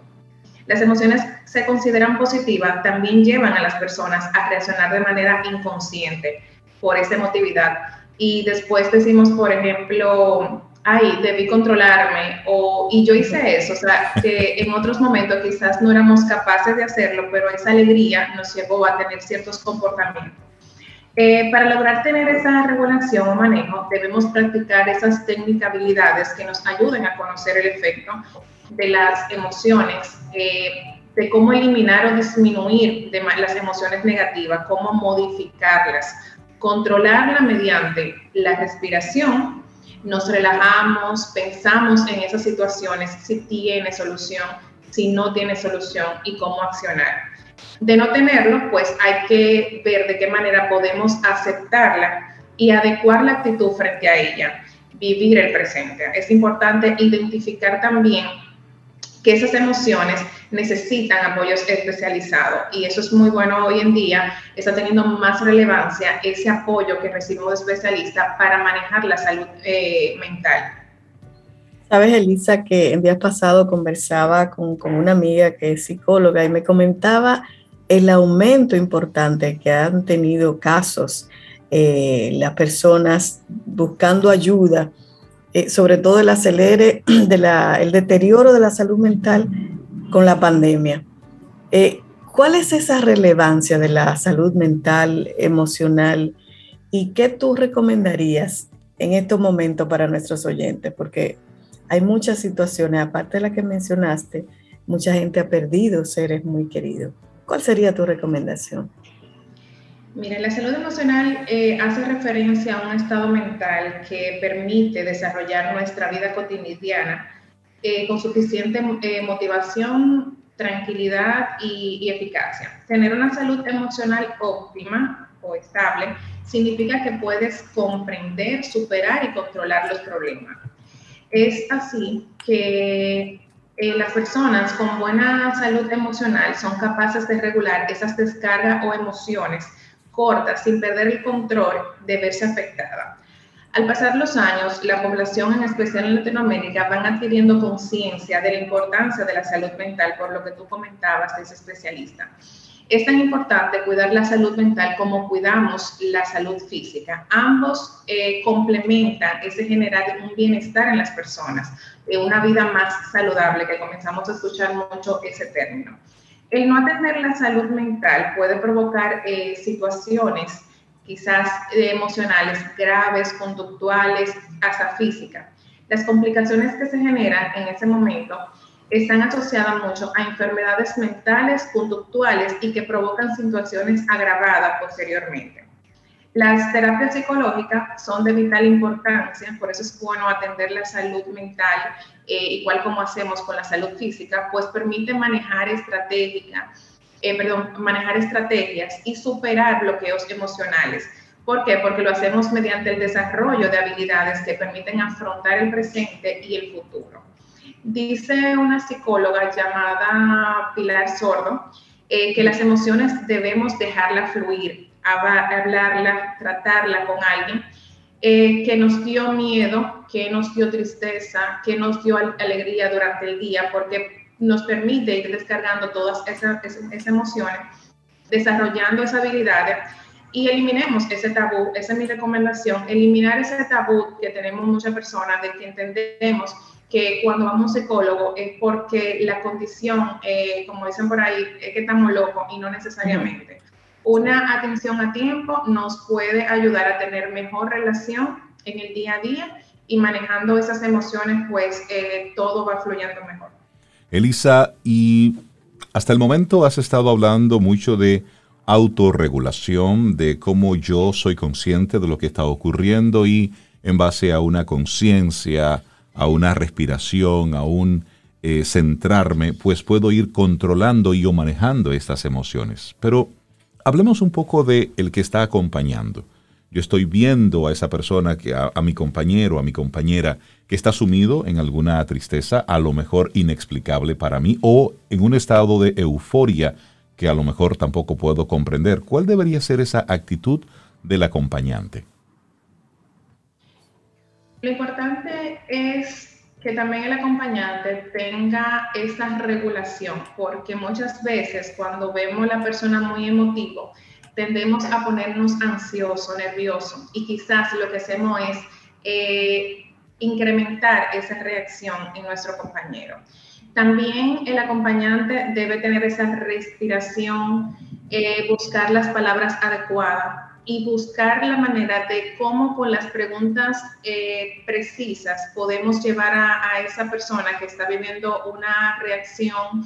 Las emociones se consideran positivas, también llevan a las personas a reaccionar de manera inconsciente por esa emotividad y después decimos, por ejemplo, ay, debí controlarme, o, y yo hice eso, o sea, que en otros momentos quizás no éramos capaces de hacerlo, pero esa alegría nos llevó a tener ciertos comportamientos. Eh, para lograr tener esa regulación o manejo, debemos practicar esas técnicas, habilidades que nos ayuden a conocer el efecto de las emociones, eh, de cómo eliminar o disminuir de las emociones negativas, cómo modificarlas, controlarla mediante la respiración, nos relajamos, pensamos en esas situaciones, si tiene solución, si no tiene solución y cómo accionar. De no tenerlo, pues hay que ver de qué manera podemos aceptarla y adecuar la actitud frente a ella, vivir el presente. Es importante identificar también que esas emociones necesitan apoyos especializados y eso es muy bueno hoy en día, está teniendo más relevancia ese apoyo que recibimos de especialistas para manejar la salud eh, mental. Sabes, Elisa, que en días pasado conversaba con, con, una amiga que es psicóloga y me comentaba el aumento importante que han tenido casos eh, las personas buscando ayuda eh, sobre todo el acelere, *clears throat* de la, el deterioro de la salud mental con la pandemia. Eh, ¿Cuál es esa relevancia de la salud mental, emocional y qué tú recomendarías en estos momentos para nuestros oyentes? Porque hay muchas situaciones, aparte de la que mencionaste, mucha gente ha perdido seres muy queridos. ¿Cuál sería tu recomendación? Mira, la salud emocional eh, hace referencia a un estado mental que permite desarrollar nuestra vida cotidiana eh, con suficiente eh, motivación, tranquilidad y, eficacia. Tener una salud emocional óptima o estable significa que puedes comprender, superar y controlar los problemas. Es así que las personas con buena salud emocional son capaces de regular esas descargas o emociones corta, sin perder el control de verse afectada. Al pasar los años, la población, en especial en Latinoamérica, van adquiriendo conciencia de la importancia de la salud mental, por lo que tú comentabas de ese especialista. Es tan importante cuidar la salud mental como cuidamos la salud física. Ambos eh, complementan ese generar un bienestar en las personas, de una vida más saludable, que comenzamos a escuchar mucho ese término. El no atender la salud mental puede provocar eh, situaciones quizás eh, emocionales graves, conductuales, hasta físicas. Las complicaciones que se generan en ese momento están asociadas mucho a enfermedades mentales, conductuales y que provocan situaciones agravadas posteriormente. Las terapias psicológicas son de vital importancia, por eso es bueno atender la salud mental, eh, igual como hacemos con la salud física, pues permite manejar estrategias, eh, perdón, manejar estrategias y superar bloqueos emocionales. ¿Por qué? Porque lo hacemos mediante el desarrollo de habilidades que permiten afrontar el presente y el futuro. Dice una psicóloga llamada Pilar Sordo eh, que las emociones debemos dejarlas fluir, hablarla, tratarla con alguien eh, que nos dio miedo, que nos dio tristeza, que nos dio alegría durante el día, porque nos permite ir descargando todas esas, esas, emociones, desarrollando esa habilidad y eliminemos ese tabú. Esa es mi recomendación, eliminar ese tabú que tenemos muchas personas de que entendemos que cuando vamos a un psicólogo es porque la condición, eh, como dicen por ahí, es que estamos locos y no necesariamente. Una atención a tiempo nos puede ayudar a tener mejor relación en el día a día y manejando esas emociones, pues eh, todo va fluyendo mejor. Elisa, y hasta el momento has estado hablando mucho de autorregulación, de cómo yo soy consciente de lo que está ocurriendo y en base a una conciencia, a una respiración, a un eh, centrarme, pues puedo ir controlando y o manejando estas emociones. Pero hablemos un poco de el que está acompañando. Yo estoy viendo a esa persona, que a, mi compañero, a mi compañera, que está sumido en alguna tristeza, a lo mejor inexplicable para mí, o en un estado de euforia que a lo mejor tampoco puedo comprender. ¿Cuál debería ser esa actitud del acompañante? Lo importante es que también el acompañante tenga esa regulación, porque muchas veces cuando vemos a la persona muy emotivo, tendemos a ponernos ansioso, nervioso, y quizás lo que hacemos es eh, incrementar esa reacción en nuestro compañero. También el acompañante debe tener esa respiración, eh, buscar las palabras adecuadas y buscar la manera de cómo con las preguntas eh, precisas podemos llevar a, esa persona que está viviendo una reacción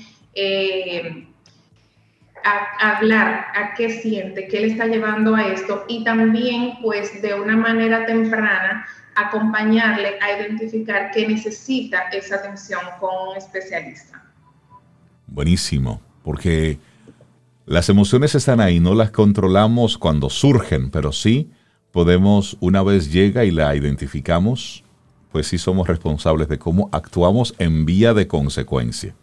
a, hablar a qué siente, qué le está llevando a esto y también pues de una manera temprana acompañarle a identificar que necesita esa atención con un especialista. Buenísimo, porque las emociones están ahí, no las controlamos cuando surgen, pero sí podemos, una vez llega y la identificamos, pues sí somos responsables de cómo actuamos en vía de consecuencia.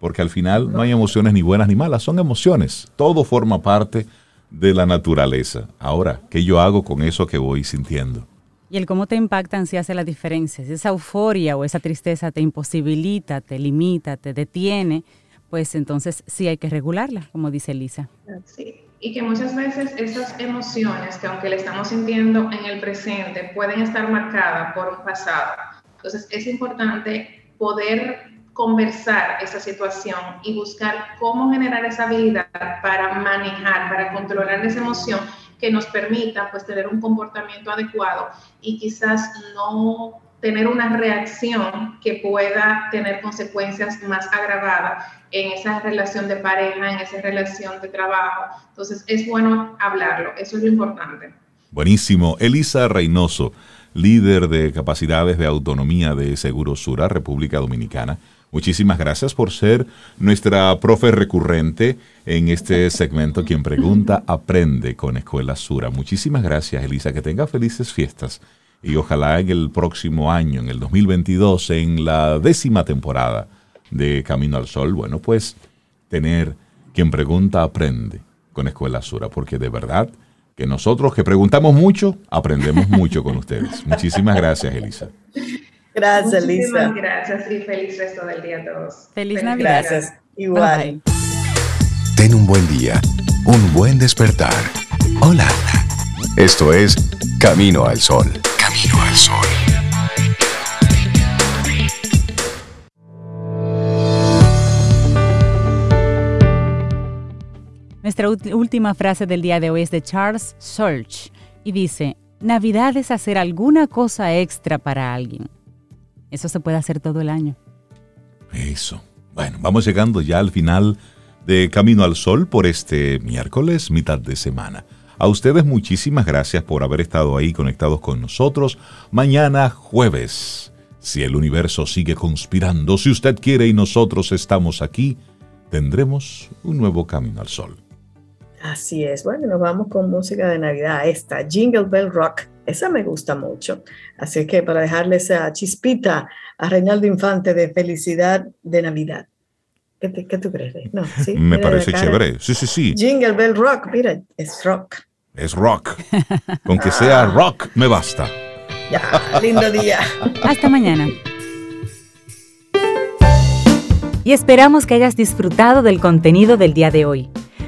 Porque al final no hay emociones ni buenas ni malas, son emociones. Todo forma parte de la naturaleza. Ahora, ¿qué yo hago con eso que voy sintiendo? Y el cómo te impactan si hace la diferencia. Si esa euforia o esa tristeza te imposibilita, te limita, te detiene, pues entonces sí hay que regularla, como dice Lisa. Sí, y que muchas veces esas emociones que aunque le estamos sintiendo en el presente, pueden estar marcadas por un pasado. Entonces es importante poder conversar esa situación y buscar cómo generar esa habilidad para manejar, para controlar esa emoción que nos permita pues tener un comportamiento adecuado y quizás no tener una reacción que pueda tener consecuencias más agravadas en esa relación de pareja, en esa relación de trabajo. Entonces es bueno hablarlo, eso es lo importante. Buenísimo. Elisa Reynoso, líder de capacidades de autonomía de Seguro Sura, República Dominicana. Muchísimas gracias por ser nuestra profe recurrente en este segmento. Quien pregunta, *laughs* aprende con Escuela Sura. Muchísimas gracias, Elisa. Que tenga felices fiestas y ojalá en el próximo año, en el 2022, en la décima temporada de Camino al Sol, bueno, pues tener quien pregunta aprende con Escuela Sura, porque de verdad que nosotros que preguntamos mucho, aprendemos mucho con ustedes. Muchísimas gracias, Elisa. *laughs* Gracias, Elisa. gracias y feliz resto del día a todos. Feliz, Navidad. Gracias. Igual. Ten un buen día, un buen despertar. Hola. Esto es Camino al Sol. Camino al Sol. Nuestra última frase del día de hoy es de Charles Search y dice, Navidad es hacer alguna cosa extra para alguien. Eso se puede hacer todo el año. Eso. Bueno, vamos llegando ya al final de Camino al Sol por este miércoles, mitad de semana. A ustedes muchísimas gracias por haber estado ahí conectados con nosotros. Mañana jueves, si el universo sigue conspirando, si usted quiere y nosotros estamos aquí, tendremos un nuevo Camino al Sol. Así es. Bueno, nos vamos con música de Navidad. Esta, Jingle Bell Rock. Esa me gusta mucho. Así que para dejarle esa chispita a Reinaldo Infante de felicidad de Navidad. ¿Qué, tú crees? No, ¿sí? Me parece chévere. Sí, sí, sí. Jingle Bell Rock, mira, es rock. Es rock. Con que sea rock, me basta. Ya, lindo día. Hasta mañana. Y esperamos que hayas disfrutado del contenido del día de hoy.